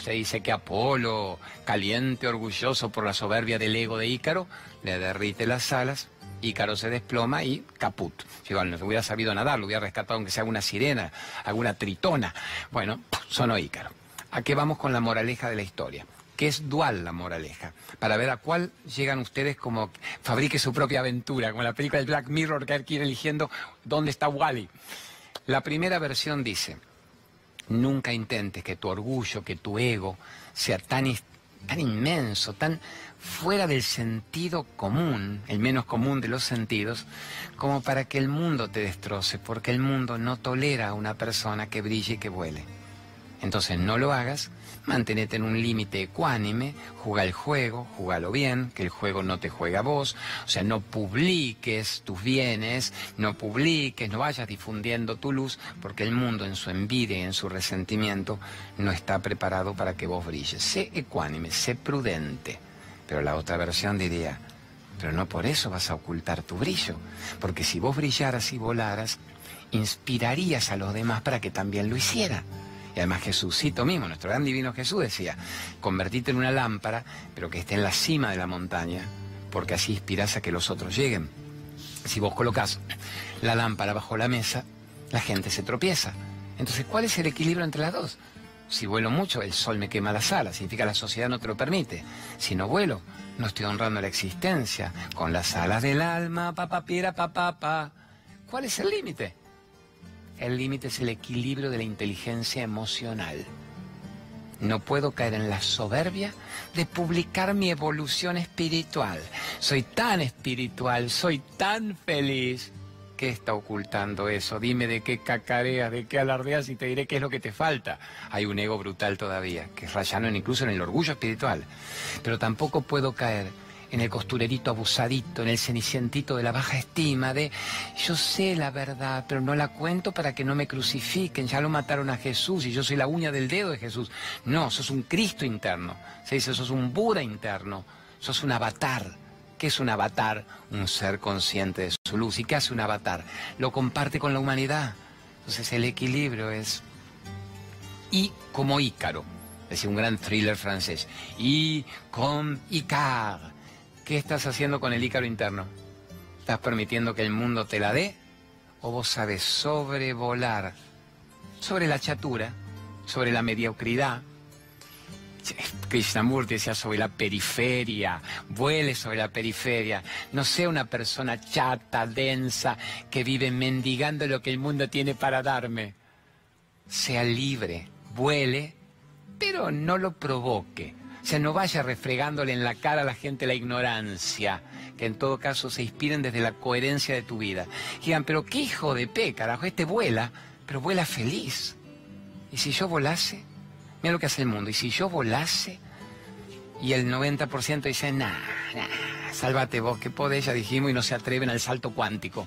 Se dice que Apolo, caliente, orgulloso por la soberbia del ego de Ícaro, le derrite las alas Ícaro se desploma y caput. Si no hubiera sabido nadar, lo hubiera rescatado aunque sea alguna sirena, alguna tritona. Bueno, sonó Ícaro. ¿A qué vamos con la moraleja de la historia? que es dual la moraleja, para ver a cuál llegan ustedes como fabrique su propia aventura, como la película del Black Mirror que hay que ir eligiendo dónde está Wally. La primera versión dice, nunca intentes que tu orgullo, que tu ego sea tan, tan inmenso, tan fuera del sentido común, el menos común de los sentidos, como para que el mundo te destroce, porque el mundo no tolera a una persona que brille y que vuele. Entonces no lo hagas, mantenete en un límite ecuánime, juega el juego, jugalo bien, que el juego no te juega a vos, o sea, no publiques tus bienes, no publiques, no vayas difundiendo tu luz, porque el mundo en su envidia y en su resentimiento no está preparado para que vos brilles. Sé ecuánime, sé prudente. Pero la otra versión diría, pero no por eso vas a ocultar tu brillo, porque si vos brillaras y volaras, inspirarías a los demás para que también lo hicieran. Y además Jesucito mismo, nuestro gran divino Jesús decía, convertite en una lámpara, pero que esté en la cima de la montaña, porque así inspirás a que los otros lleguen. Si vos colocás la lámpara bajo la mesa, la gente se tropieza. Entonces, ¿cuál es el equilibrio entre las dos? Si vuelo mucho, el sol me quema las alas, significa la sociedad no te lo permite. Si no vuelo, no estoy honrando la existencia. Con las alas del alma, papá, piera, papá, pa. ¿Cuál es el límite? El límite es el equilibrio de la inteligencia emocional. No puedo caer en la soberbia de publicar mi evolución espiritual. Soy tan espiritual, soy tan feliz qué está ocultando eso? Dime de qué cacareas, de qué alardeas y te diré qué es lo que te falta. Hay un ego brutal todavía, que es rayano incluso en el orgullo espiritual. Pero tampoco puedo caer en el costurerito abusadito, en el cenicientito de la baja estima, de yo sé la verdad, pero no la cuento para que no me crucifiquen, ya lo mataron a Jesús y yo soy la uña del dedo de Jesús. No, sos un Cristo interno, se dice, sos un Buda interno, sos un avatar ¿Qué es un avatar? Un ser consciente de su luz. ¿Y qué hace un avatar? Lo comparte con la humanidad. Entonces el equilibrio es... Y como Ícaro, decía un gran thriller francés. Y con Icar. ¿Qué estás haciendo con el Ícaro interno? ¿Estás permitiendo que el mundo te la dé? ¿O vos sabes sobrevolar sobre la chatura, sobre la mediocridad, (laughs) Krishnamurti decía sobre la periferia, vuele sobre la periferia, no sea una persona chata, densa, que vive mendigando lo que el mundo tiene para darme. Sea libre, vuele, pero no lo provoque. O sea, no vaya refregándole en la cara a la gente la ignorancia, que en todo caso se inspiren desde la coherencia de tu vida. Digan, pero qué hijo de pe, carajo, este vuela, pero vuela feliz. ¿Y si yo volase? Mira lo que hace el mundo. Y si yo volase y el 90% dice, nah, nah, sálvate vos, que podés, ya dijimos, y no se atreven al salto cuántico.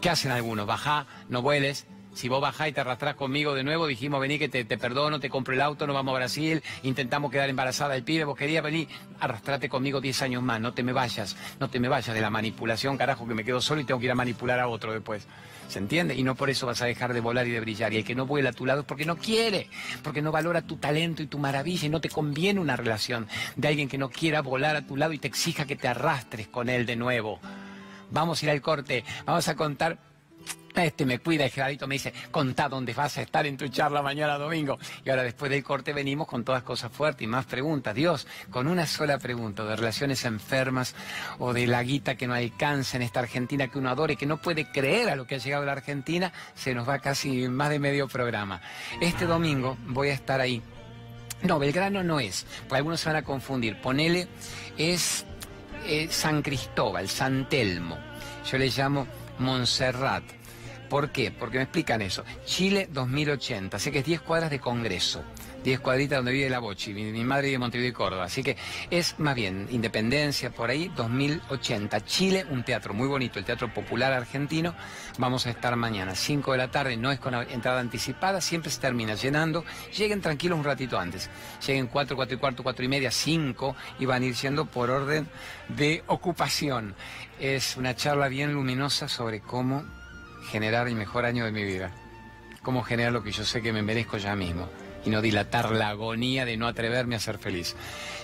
¿Qué hacen algunos? Bajá, no vueles. Si vos bajás y te arrastrás conmigo de nuevo, dijimos, vení que te, perdono, te compro el auto, nos vamos a Brasil, intentamos quedar embarazada del pibe, vos querías venir, arrastrate conmigo 10 años más, no te me vayas, no te me vayas de la manipulación, carajo, que me quedo solo y tengo que ir a manipular a otro después. ¿Se entiende? Y no por eso vas a dejar de volar y de brillar. Y el que no vuela a tu lado es porque no quiere, porque no valora tu talento y tu maravilla y no te conviene una relación de alguien que no quiera volar a tu lado y te exija que te arrastres con él de nuevo. Vamos a ir al corte, vamos a contar este me cuida, Gerardito me dice, contá dónde vas a estar en tu charla mañana domingo. Y ahora después del corte venimos con todas cosas fuertes y más preguntas. Dios, con una sola pregunta, de relaciones enfermas o de la guita que no alcanza en esta Argentina que uno adora y que no puede creer a lo que ha llegado a la Argentina, se nos va casi más de medio programa. Este domingo voy a estar ahí. No, Belgrano no es, porque algunos se van a confundir. Ponele, es eh, San Cristóbal, San Telmo. Yo le llamo Montserrat ¿Por qué? Porque me explican eso. Chile 2080, sé que es 10 cuadras de Congreso. 10 cuadritas donde vive la Bochi. Mi, mi madre vive en Montevideo y Córdoba. Así que es más bien Independencia por ahí, 2080. Chile, un teatro muy bonito, el Teatro Popular Argentino. Vamos a estar mañana, 5 de la tarde, no es con entrada anticipada, siempre se termina llenando. Lleguen tranquilos un ratito antes. Lleguen 4, 4 y cuarto, 4 y media, 5 y van a ir siendo por orden de ocupación. Es una charla bien luminosa sobre cómo generar el mejor año de mi vida. Cómo generar lo que yo sé que me merezco ya mismo y no dilatar la agonía de no atreverme a ser feliz.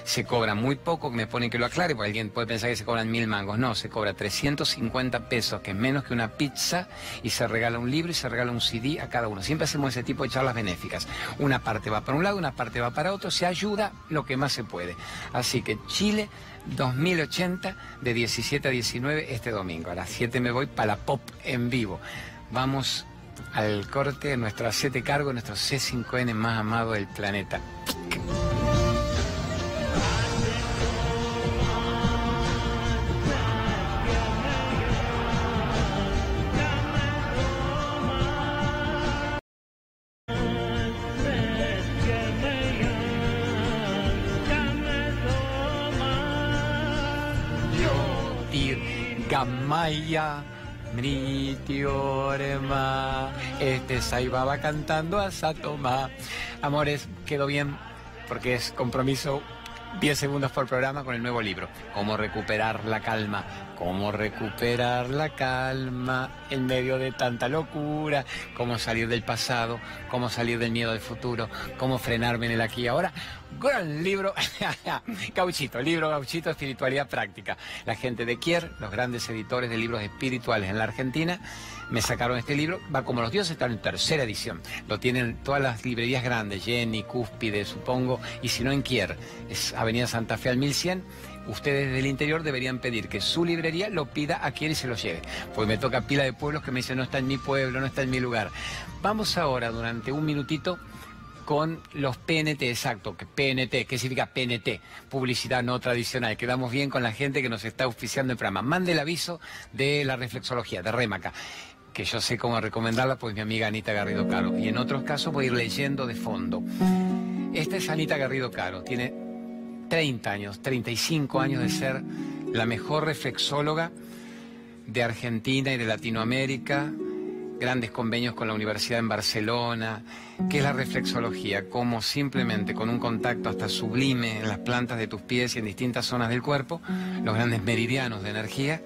Se cobra muy poco, me ponen que lo aclare, porque alguien puede pensar que se cobran mil mangos. No, se cobra 350 pesos, que es menos que una pizza, y se regala un libro y se regala un CD a cada uno. Siempre hacemos ese tipo de charlas benéficas. Una parte va para un lado, una parte va para otro, se ayuda lo que más se puede. Así que Chile 2080 de 17 a 19 este domingo. A las 7 me voy para la pop en vivo. Vamos al corte de nuestro siete cargo, nuestro C5N más amado del planeta. Gamaya Mritiorema. Este Saibaba cantando a Satoma. Amores, quedó bien porque es compromiso 10 segundos por programa con el nuevo libro. Cómo recuperar la calma. Cómo recuperar la calma en medio de tanta locura. Cómo salir del pasado. Cómo salir del miedo del futuro. Cómo frenarme en el aquí y ahora. Gran libro. (laughs) gauchito, libro gauchito, espiritualidad práctica. La gente de Kier, los grandes editores de libros espirituales en la Argentina me sacaron este libro, va como los dioses, está en tercera edición. Lo tienen todas las librerías grandes, Jenny, Cúspide, supongo, y si no en Kier, es Avenida Santa Fe al 1100. Ustedes del interior deberían pedir que su librería lo pida a quien y se lo lleve. Pues me toca pila de pueblos que me dicen no está en mi pueblo, no está en mi lugar. Vamos ahora durante un minutito con los PNT, exacto, que PNT, ¿qué significa PNT? Publicidad no tradicional. Quedamos bien con la gente que nos está auspiciando el programa. Mande el aviso de la reflexología, de Remaca que yo sé cómo recomendarla, pues mi amiga Anita Garrido Caro. Y en otros casos voy a ir leyendo de fondo. Esta es Anita Garrido Caro, tiene 30 años, 35 años de ser la mejor reflexóloga de Argentina y de Latinoamérica, grandes convenios con la Universidad en Barcelona, que es la reflexología, como simplemente con un contacto hasta sublime en las plantas de tus pies y en distintas zonas del cuerpo, los grandes meridianos de energía,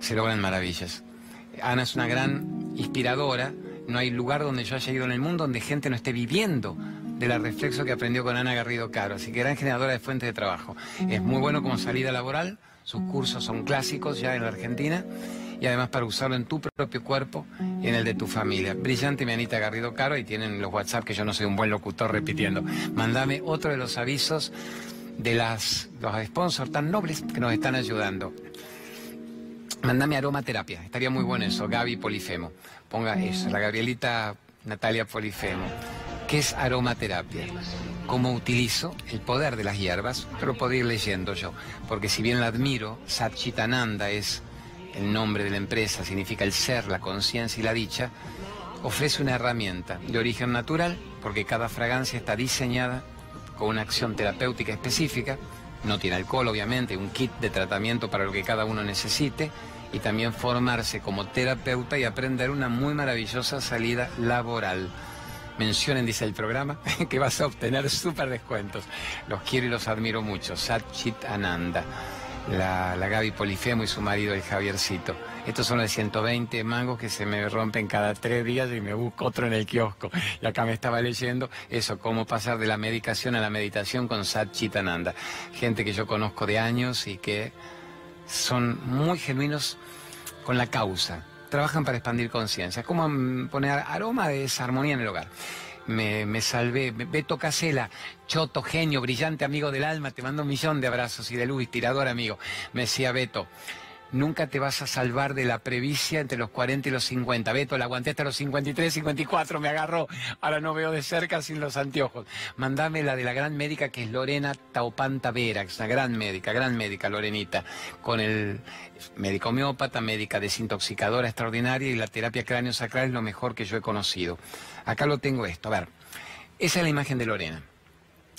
se logran maravillas. Ana es una gran inspiradora. No hay lugar donde yo haya ido en el mundo donde gente no esté viviendo de la reflexo que aprendió con Ana Garrido Caro. Así que gran generadora de fuentes de trabajo. Es muy bueno como salida laboral. Sus cursos son clásicos ya en la Argentina y además para usarlo en tu propio cuerpo y en el de tu familia. Brillante mi Anita Garrido Caro y tienen los WhatsApp que yo no soy un buen locutor repitiendo. Mándame otro de los avisos de las, los sponsors tan nobles que nos están ayudando. Mándame aromaterapia, estaría muy bueno eso, Gaby Polifemo. Ponga eso, la Gabrielita Natalia Polifemo. ¿Qué es aromaterapia? ¿Cómo utilizo el poder de las hierbas? Pero puedo ir leyendo yo, porque si bien la admiro, Satchitananda es el nombre de la empresa, significa el ser, la conciencia y la dicha, ofrece una herramienta de origen natural, porque cada fragancia está diseñada con una acción terapéutica específica, no tiene alcohol obviamente, un kit de tratamiento para lo que cada uno necesite, y también formarse como terapeuta y aprender una muy maravillosa salida laboral. Mencionen, dice el programa, (laughs) que vas a obtener súper descuentos. Los quiero y los admiro mucho. Satchit Ananda, la, la Gaby Polifemo y su marido, el Javiercito. Estos son los 120 mangos que se me rompen cada tres días y me busco otro en el kiosco. Y acá me estaba leyendo eso, cómo pasar de la medicación a la meditación con Satchit Ananda. Gente que yo conozco de años y que son muy genuinos con la causa. Trabajan para expandir conciencia. Como poner aroma de desarmonía en el hogar. Me, me, salvé. Beto Casela, choto, genio, brillante amigo del alma, te mando un millón de abrazos y de luz, inspirador amigo. Me decía Beto, nunca te vas a salvar de la previcia entre los 40 y los 50. Beto, la aguanté hasta los 53, 54, me agarró. Ahora no veo de cerca sin los anteojos. Mandame la de la gran médica que es Lorena Taupanta Vera, que es una gran médica, gran médica, Lorenita, con el médico homeópata, médica desintoxicadora extraordinaria y la terapia cráneo sacral es lo mejor que yo he conocido. Acá lo tengo esto, a ver. Esa es la imagen de Lorena.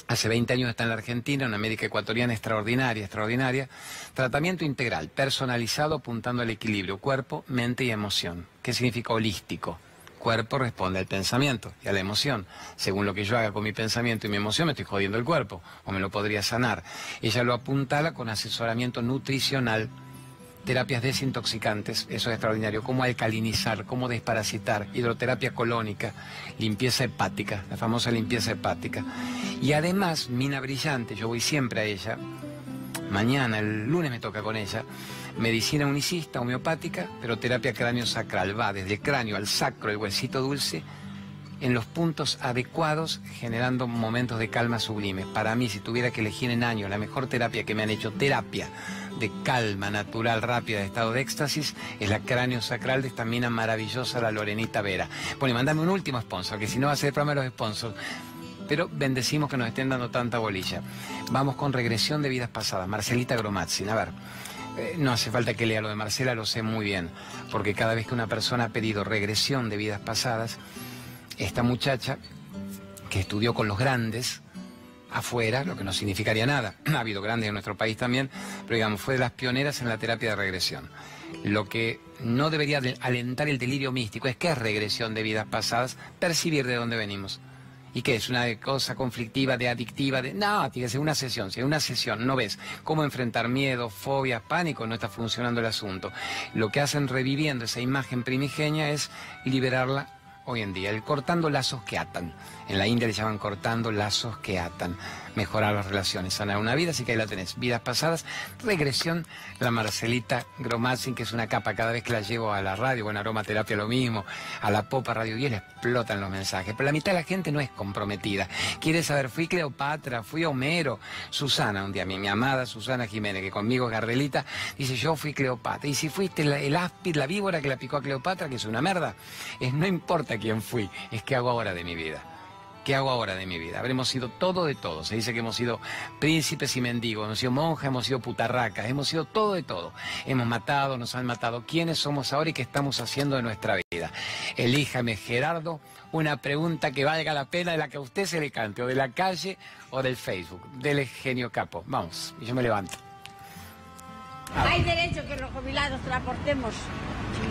Hace 20 años está en la Argentina, una médica ecuatoriana extraordinaria, extraordinaria. Tratamiento integral, personalizado, apuntando al equilibrio, cuerpo, mente y emoción. ¿Qué significa holístico? Cuerpo responde al pensamiento y a la emoción. Según lo que yo haga con mi pensamiento y mi emoción, me estoy jodiendo el cuerpo, o me lo podría sanar. Ella lo apuntala con asesoramiento nutricional terapias desintoxicantes, eso es extraordinario, cómo alcalinizar, cómo desparasitar, hidroterapia colónica, limpieza hepática, la famosa limpieza hepática. Y además, mina brillante, yo voy siempre a ella, mañana, el lunes me toca con ella, medicina unicista, homeopática, pero terapia cráneo sacral, va desde el cráneo al sacro, el huesito dulce, en los puntos adecuados, generando momentos de calma sublime. Para mí, si tuviera que elegir en años la mejor terapia que me han hecho, terapia de calma natural, rápida, de estado de éxtasis, es la cráneo sacral de esta mina maravillosa, la Lorenita Vera. Bueno, y mandame un último sponsor, que si no va a ser el los sponsors. Pero bendecimos que nos estén dando tanta bolilla. Vamos con regresión de vidas pasadas. Marcelita Gromatzin, a ver. Eh, no hace falta que lea lo de Marcela, lo sé muy bien, porque cada vez que una persona ha pedido regresión de vidas pasadas, esta muchacha que estudió con los grandes, afuera, lo que no significaría nada. (clears throat) Ha habido grandes en nuestro país también, pero digamos, fue de las pioneras en la terapia de regresión. Lo que no debería alentar el delirio místico es que es regresión de vidas pasadas, percibir de dónde venimos. ¿Y qué es? ¿Una cosa conflictiva, de adictiva? De... No, tiene que una sesión. Si hay una sesión no ves cómo enfrentar miedo, fobia, pánico, no está funcionando el asunto. Lo que hacen reviviendo esa imagen primigenia es liberarla hoy en día, el cortando lazos que atan. En la India le llaman cortando lazos que atan. Mejorar las relaciones, sanar una vida, así que ahí la tenés. Vidas pasadas, regresión, la Marcelita Gromazin, que es una capa cada vez que la llevo a la radio, bueno, aromaterapia lo mismo, a la popa radio y él explotan los mensajes. Pero la mitad de la gente no es comprometida. Quiere saber, fui Cleopatra, fui Homero, Susana, un día, mi, mi amada Susana Jiménez, que conmigo es Garrelita, dice, yo fui Cleopatra. Y si fuiste el áspid, la víbora que la picó a Cleopatra, que es una merda, es no importa quién fui, es qué hago ahora de mi vida. ¿Qué hago ahora de mi vida? Habremos sido todo de todo. Se dice que hemos sido príncipes y mendigos, hemos sido monjas, hemos sido putarracas, hemos sido todo de todo. Hemos matado, nos han matado. ¿Quiénes somos ahora y qué estamos haciendo de nuestra vida? Elíjame, Gerardo, una pregunta que valga la pena de la que a usted se le cante, o de la calle o del Facebook. Del genio capo. Vamos, y yo me levanto. Hay derecho que los jubilados transportemos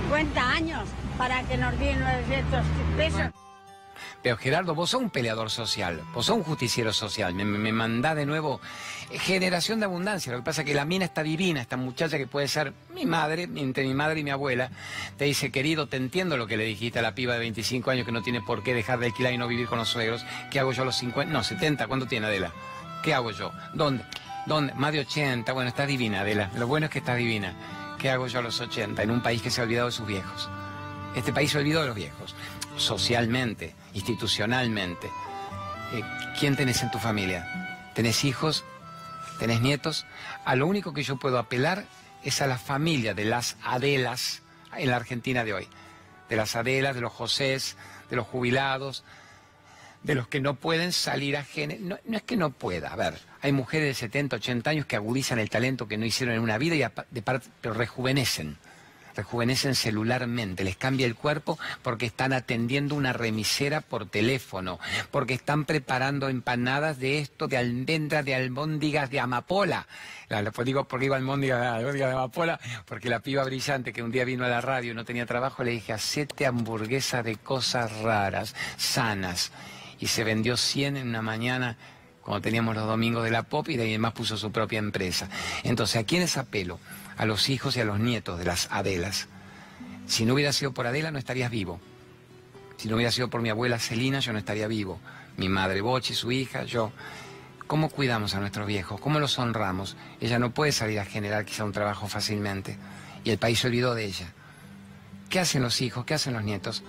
50 años para que nos den 900 pesos. Pero Gerardo, vos sos un peleador social, vos sos un justiciero social. Me, me mandá de nuevo generación de abundancia. Lo que pasa es que la mina está divina, esta muchacha que puede ser mi madre, entre mi madre y mi abuela, te dice, querido, te entiendo lo que le dijiste a la piba de 25 años que no tiene por qué dejar de alquilar y no vivir con los suegros. ¿Qué hago yo a los 50? No, 70, ¿cuánto tiene Adela? ¿Qué hago yo? ¿Dónde? ¿Dónde? Más de 80. Bueno, está divina, Adela. Lo bueno es que está divina. ¿Qué hago yo a los 80 en un país que se ha olvidado de sus viejos? Este país se olvidó de los viejos, socialmente institucionalmente. Eh, ¿Quién tenés en tu familia? ¿Tenés hijos? ¿Tenés nietos? A lo único que yo puedo apelar es a la familia de las Adelas en la Argentina de hoy. De las Adelas, de los Josés, de los jubilados, de los que no pueden salir a género. No, no, es que no pueda, a ver, hay mujeres de 70, 80 años que agudizan el talento que no hicieron en una vida y de parte, pero rejuvenecen rejuvenecen celularmente, les cambia el cuerpo porque están atendiendo una remisera por teléfono, porque están preparando empanadas de esto, de almendra, de albóndigas, de amapola. Pues digo, porque iba almóndiga de, de amapola, porque la piba brillante que un día vino a la radio y no tenía trabajo, le dije, hacete hamburguesa de cosas raras, sanas. Y se vendió 100 en una mañana cuando teníamos los domingos de la pop y de ahí además puso su propia empresa. Entonces, ¿a quién es apelo? A los hijos y a los nietos de las Adelas. Si no hubiera sido por Adela, no estarías vivo. Si no hubiera sido por mi abuela Celina, yo no estaría vivo. Mi madre Bochi, su hija, yo. ¿Cómo cuidamos a nuestros viejos? ¿Cómo los honramos? Ella no puede salir a generar quizá un trabajo fácilmente. Y el país se olvidó de ella. ¿Qué hacen los hijos? ¿Qué hacen los nietos?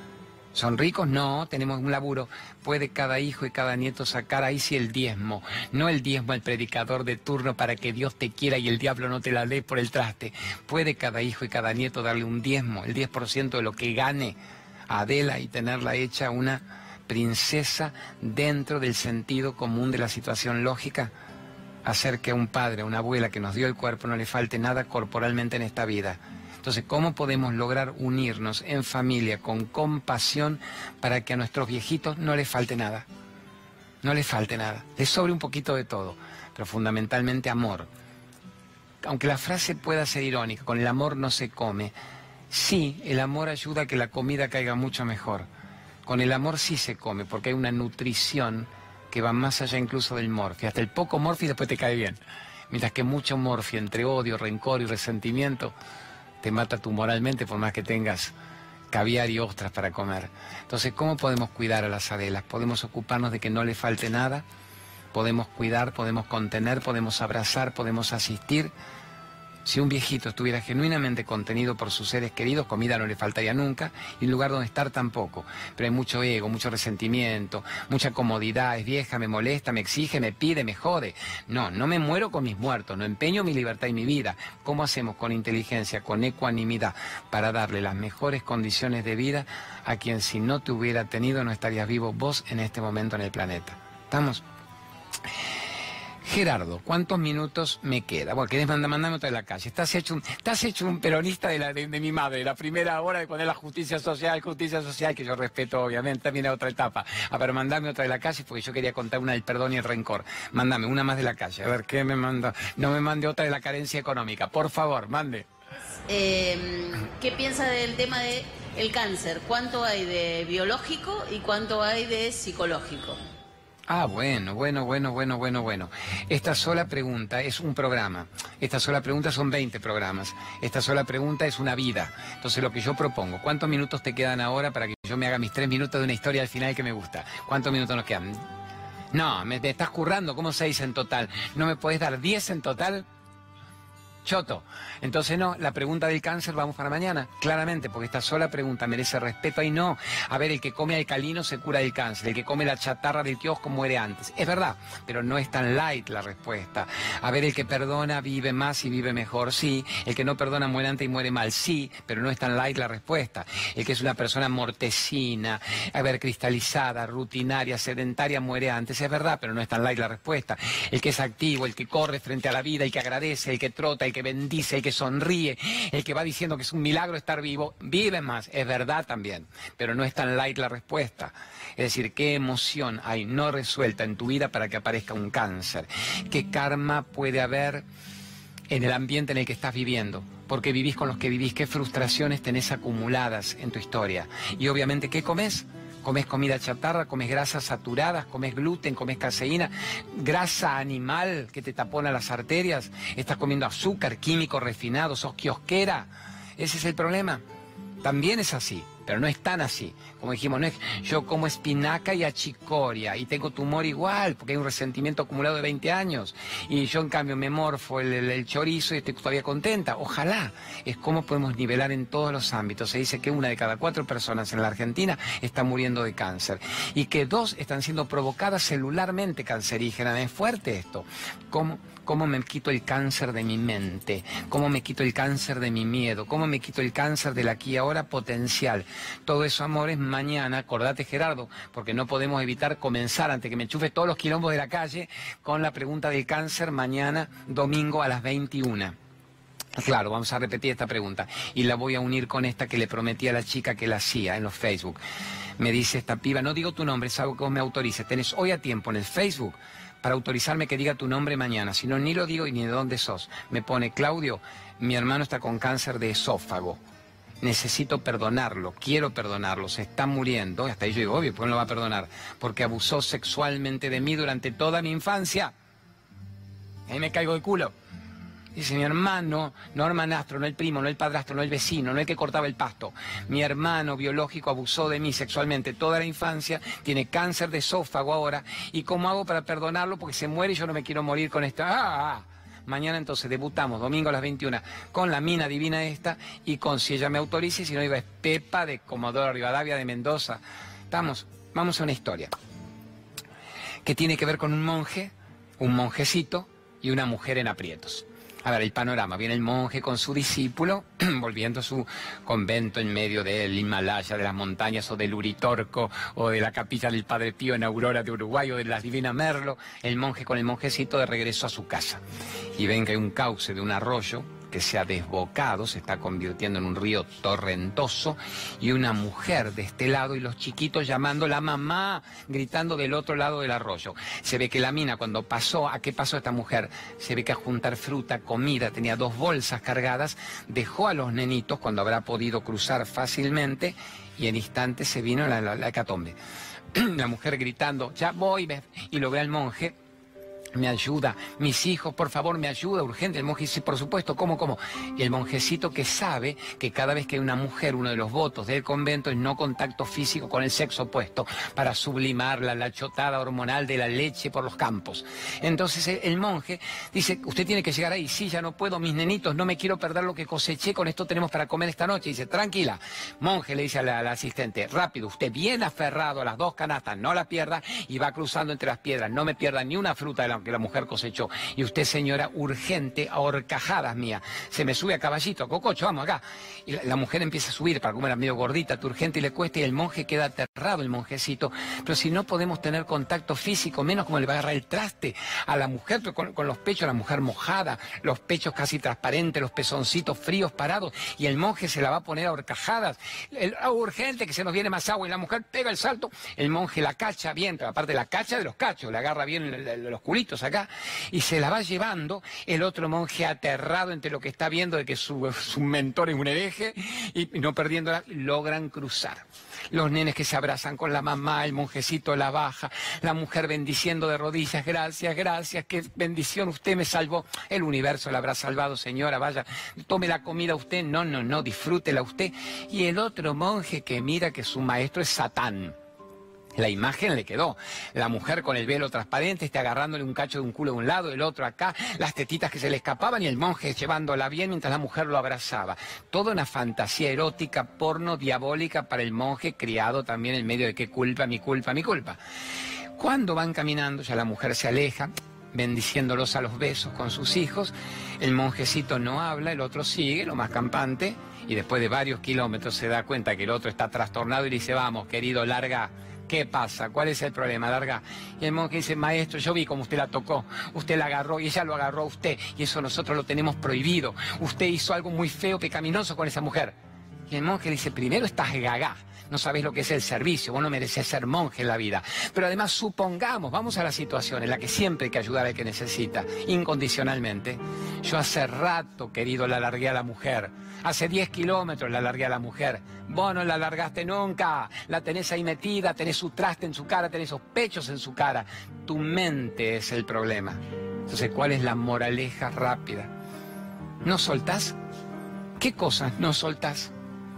¿Son ricos? No, tenemos un laburo. Puede cada hijo y cada nieto sacar ahí sí el diezmo. No el diezmo al predicador de turno para que Dios te quiera y el diablo no te la dé por el traste. Puede cada hijo y cada nieto darle un diezmo, el 10% de lo que gane Adela y tenerla hecha una princesa dentro del sentido común de la situación lógica. Hacer que a un padre, a una abuela que nos dio el cuerpo no le falte nada corporalmente en esta vida entonces, ¿cómo podemos lograr unirnos en familia con compasión para que a nuestros viejitos no les falte nada? no le falte nada, le sobre un poquito de todo, pero fundamentalmente amor. Aunque la frase pueda ser irónica, con el amor no se come, sí, el amor ayuda a que la comida caiga mucho mejor. Con el amor sí se come, porque hay una nutrición que va más allá incluso del morfi. Hasta el poco morfi después te cae bien. Mientras que mucho morfi entre odio, rencor y resentimiento te mata tú moralmente por más que tengas caviar y ostras para comer. Entonces, ¿cómo podemos cuidar a las adelas? Podemos ocuparnos de que no le falte nada, podemos cuidar, podemos contener, podemos abrazar, podemos asistir si un viejito estuviera genuinamente contenido por sus seres queridos, comida no le faltaría nunca y un lugar donde estar tampoco. Pero hay mucho ego, mucho resentimiento, mucha comodidad, es vieja, me molesta, me exige, me pide, me jode. No, no me muero con mis muertos, no empeño mi libertad y mi vida. ¿Cómo hacemos con inteligencia, con ecuanimidad, para darle las mejores condiciones de vida a quien si no te hubiera tenido no estarías vivo vos en este momento en el planeta? ¿Estamos? Gerardo, ¿cuántos minutos me queda? Bueno, querés mandar, mandame otra de la calle. Estás hecho un, hecho un peronista de, la, de, mi madre, la primera hora de poner la justicia social, justicia social, que yo respeto obviamente, también a otra etapa. A ver, mandame otra de la calle, porque yo quería contar una del perdón y el rencor. Mándame una más de la calle. A ver, ¿qué me manda? No me mande otra de la carencia económica. Por favor, mande. Eh, ¿Qué piensa del tema del el cáncer? ¿Cuánto hay de biológico y cuánto hay de psicológico? Ah, bueno, bueno, bueno, bueno, bueno, bueno. Esta sola pregunta es un programa. Esta sola pregunta son 20 programas. Esta sola pregunta es una vida. Entonces lo que yo propongo, ¿cuántos minutos te quedan ahora para que yo me haga mis tres minutos de una historia al final que me gusta? ¿Cuántos minutos nos quedan? No, me, estás currando, ¿cómo seis en total? ¿No me puedes dar diez en total? Choto. Entonces no, la pregunta del cáncer vamos para mañana, claramente, porque esta sola pregunta merece respeto y no. A ver, el que come alcalino se cura del cáncer, el que come la chatarra del kiosco muere antes. Es verdad, pero no es tan light la respuesta. A ver, el que perdona vive más y vive mejor, sí. El que no perdona muere antes y muere mal, sí, pero no es tan light la respuesta. El que es una persona mortecina, a ver, cristalizada, rutinaria, sedentaria, muere antes. Es verdad, pero no es tan light la respuesta. El que es activo, el que corre frente a la vida, el que agradece, el que trota, el que bendice, el que sonríe, el que va diciendo que es un milagro estar vivo, vive más, es verdad también, pero no es tan light la respuesta. Es decir, qué emoción hay no resuelta en tu vida para que aparezca un cáncer, qué karma puede haber en el ambiente en el que estás viviendo, porque vivís con los que vivís, qué frustraciones tenés acumuladas en tu historia. Y obviamente, ¿qué comes? Comes comida chatarra, comes grasas saturadas, comes gluten, comes caseína, grasa animal que te tapona las arterias, estás comiendo azúcar, químico refinado, sos kiosquera. Ese es el problema. También es así pero no es tan así. Como dijimos, no es yo como espinaca y achicoria y tengo tumor igual, porque hay un resentimiento acumulado de 20 años. Y yo en cambio me morfo el, chorizo y estoy todavía contenta. Ojalá. Es como podemos nivelar en todos los ámbitos. Se dice que una de cada cuatro personas en la Argentina está muriendo de cáncer y que dos están siendo provocadas celularmente cancerígenas. Es fuerte esto. ¿Cómo? Cómo me quito el cáncer de mi mente, cómo me quito el cáncer de mi miedo, cómo me quito el cáncer del aquí y ahora potencial. Todo eso, amores, mañana, acordate Gerardo, porque no podemos evitar comenzar, antes que me enchufe todos los quilombos de la calle, con la pregunta del cáncer mañana, domingo a las 21. Claro, vamos a repetir esta pregunta y la voy a unir con esta que le prometí a la chica que la hacía en los Facebook. Me dice esta piba, no digo tu nombre, es algo que vos me autorices. Tenés hoy a tiempo en el Facebook para autorizarme que diga tu nombre mañana. Si no, ni lo digo y ni de dónde sos. Me pone, Claudio, mi hermano está con cáncer de esófago. Necesito perdonarlo, quiero perdonarlo, se está muriendo. Hasta ahí yo digo, obvio, ¿por qué no lo va a perdonar? Porque abusó sexualmente de mí durante toda mi infancia. Ahí me caigo de culo. Dice mi hermano, no hermanastro, no el primo, no el padrastro, no el vecino, no el que cortaba el pasto. Mi hermano biológico abusó de mí sexualmente toda la infancia, tiene cáncer de esófago ahora. ¿Y cómo hago para perdonarlo? Porque se muere y yo no me quiero morir con esto. ¡Ah! Mañana entonces debutamos, domingo a las 21, con la mina divina esta y con si ella me autoriza y si no iba es Pepa de Comodoro Rivadavia de Mendoza. Estamos, vamos a una historia que tiene que ver con un monje, un monjecito y una mujer en aprietos. A ver, el panorama. Viene el monje con su discípulo, (clears throat) volviendo a su convento en medio del Himalaya, de las montañas, o del Uritorco, o de la capilla del Padre Pío en Aurora de Uruguay, o de la Divina Merlo. El monje con el monjecito de regreso a su casa. Y ven que hay un cauce de un arroyo que se ha desbocado, se está convirtiendo en un río torrentoso, y una mujer de este lado y los chiquitos llamando la mamá, gritando del otro lado del arroyo. Se ve que la mina cuando pasó, ¿a qué pasó esta mujer? Se ve que a juntar fruta, comida, tenía dos bolsas cargadas, dejó a los nenitos cuando habrá podido cruzar fácilmente y en instantes se vino la, la, la hecatombe. (clears throat) la mujer gritando, ya voy, y lo ve al monje me ayuda, mis hijos, por favor, me ayuda, urgente. El monje dice, por supuesto, ¿cómo, cómo? Y el monjecito que sabe que cada vez que hay una mujer, uno de los votos del convento es no contacto físico con el sexo opuesto, para sublimar la chotada hormonal de la leche por los campos. Entonces el monje dice, usted tiene que llegar ahí, sí, ya no puedo, mis nenitos, no me quiero perder lo que coseché, con esto tenemos para comer esta noche. dice, tranquila, monje, le dice al, asistente, rápido, usted bien aferrado a las dos canastas, no la pierda, y va cruzando entre las piedras, no me pierda ni una fruta de la que la mujer cosechó. Y usted, señora, urgente, a horcajadas mía. Se me sube a caballito, a cococho, vamos acá. Y la, mujer empieza a subir para comer a medio gordita, urgente y le cuesta, y el monje queda aterrado, el monjecito. Pero si no podemos tener contacto físico, menos como le va a agarrar el traste a la mujer, con, los pechos, la mujer mojada, los pechos casi transparentes, los pezoncitos fríos parados, y el monje se la va a poner a horcajadas. El, urgente, que se nos viene más agua, y la mujer pega el salto, el monje la cacha bien, aparte la cacha de los cachos, le agarra bien los culitos acá, y se la va llevando el otro monje aterrado entre lo que está viendo de que su, mentor es un hereje, y, no perdiéndola, logran cruzar. Los nenes que se abrazan con la mamá, el monjecito la baja, la mujer bendiciendo de rodillas, gracias, gracias, qué bendición, usted me salvó, el universo la habrá salvado, señora, vaya, tome la comida usted, no, no, no, disfrútela usted. Y el otro monje que mira que su maestro es Satán. La imagen le quedó. La mujer con el velo transparente, este agarrándole un cacho de un culo de un lado, el otro acá, las tetitas que se le escapaban y el monje llevándola bien mientras la mujer lo abrazaba. Toda una fantasía erótica, porno, diabólica para el monje, criado también en medio de qué culpa, mi culpa, mi culpa. Cuando van caminando, ya la mujer se aleja, bendiciéndolos a los besos con sus hijos, el monjecito no habla, el otro sigue, lo más campante, y después de varios kilómetros se da cuenta que el otro está trastornado y dice, vamos, querido, larga ¿Qué pasa? ¿Cuál es el problema? Larga. Y el monje dice, maestro, yo vi cómo usted la tocó, usted la agarró y ella lo agarró a usted, y eso nosotros lo tenemos prohibido. Usted hizo algo muy feo, pecaminoso con esa mujer. Y el monje dice, primero estás gaga, no sabes lo que es el servicio, vos no mereces ser monje en la vida. Pero además supongamos, vamos a la situación en la que siempre hay que ayudar al que necesita, incondicionalmente. Yo hace rato, querido, la largué a la mujer. Hace 10 kilómetros la largué a la mujer. Vos no la largaste nunca. La tenés ahí metida, tenés su traste en su cara, tenés esos pechos en su cara. Tu mente es el problema. Entonces, ¿cuál es la moraleja rápida? ¿No soltás? ¿Qué cosas no soltás?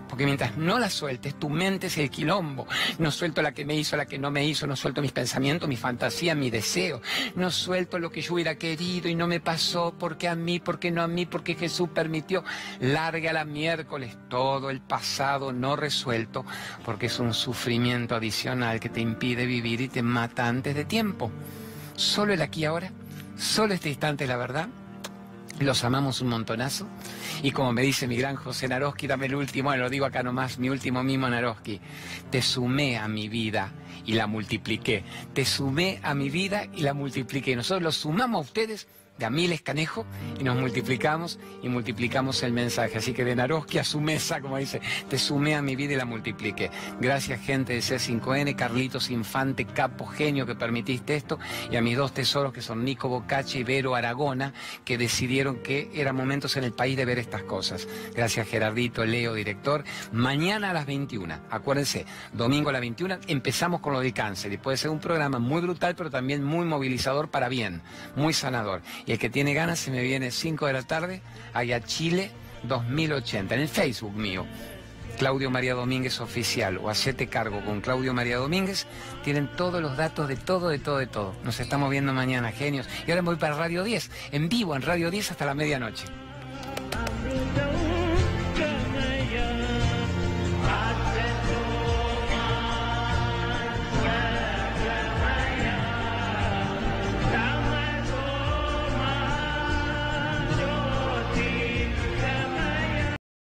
Porque mientras no la sueltes, tu mente es el quilombo. No suelto la que me hizo, la que no me hizo, no suelto mis pensamientos, mi fantasía, mi deseo. No suelto lo que yo hubiera querido y no me pasó, porque a mí, porque no a mí, porque Jesús permitió. Larga la miércoles todo el pasado no resuelto, porque es un sufrimiento adicional que te impide vivir y te mata antes de tiempo. Solo el aquí ahora, solo este instante la verdad. Los amamos un montonazo. Y como me dice mi gran José Naroski, dame el último, lo digo acá nomás, mi último mimo Naroski. Te sumé a mi vida y la multipliqué. Te sumé a mi vida y la multipliqué. Nosotros los sumamos a ustedes de a miles canejo y nos multiplicamos y multiplicamos el mensaje. Así que de Naroski a su mesa, como dice, te sumé a mi vida y la multipliqué. Gracias gente de C5N, Carlitos Infante, capo genio que permitiste esto y a mis dos tesoros que son Nico Bocacci y Vero Aragona que decidieron que eran momentos en el país de ver estas cosas. Gracias Gerardito, Leo, director. Mañana a las 21, acuérdense, domingo a las 21 empezamos con lo de cáncer y puede ser un programa muy brutal pero también muy movilizador para bien, muy sanador. Y el que tiene ganas se me viene 5 de la tarde allá Chile 2080, en el Facebook mío. Claudio María Domínguez Oficial o Hacete Cargo con Claudio María Domínguez, tienen todos los datos de todo, de todo, de todo. Nos estamos viendo mañana, genios. Y ahora voy para Radio 10, en vivo en Radio 10 hasta la medianoche.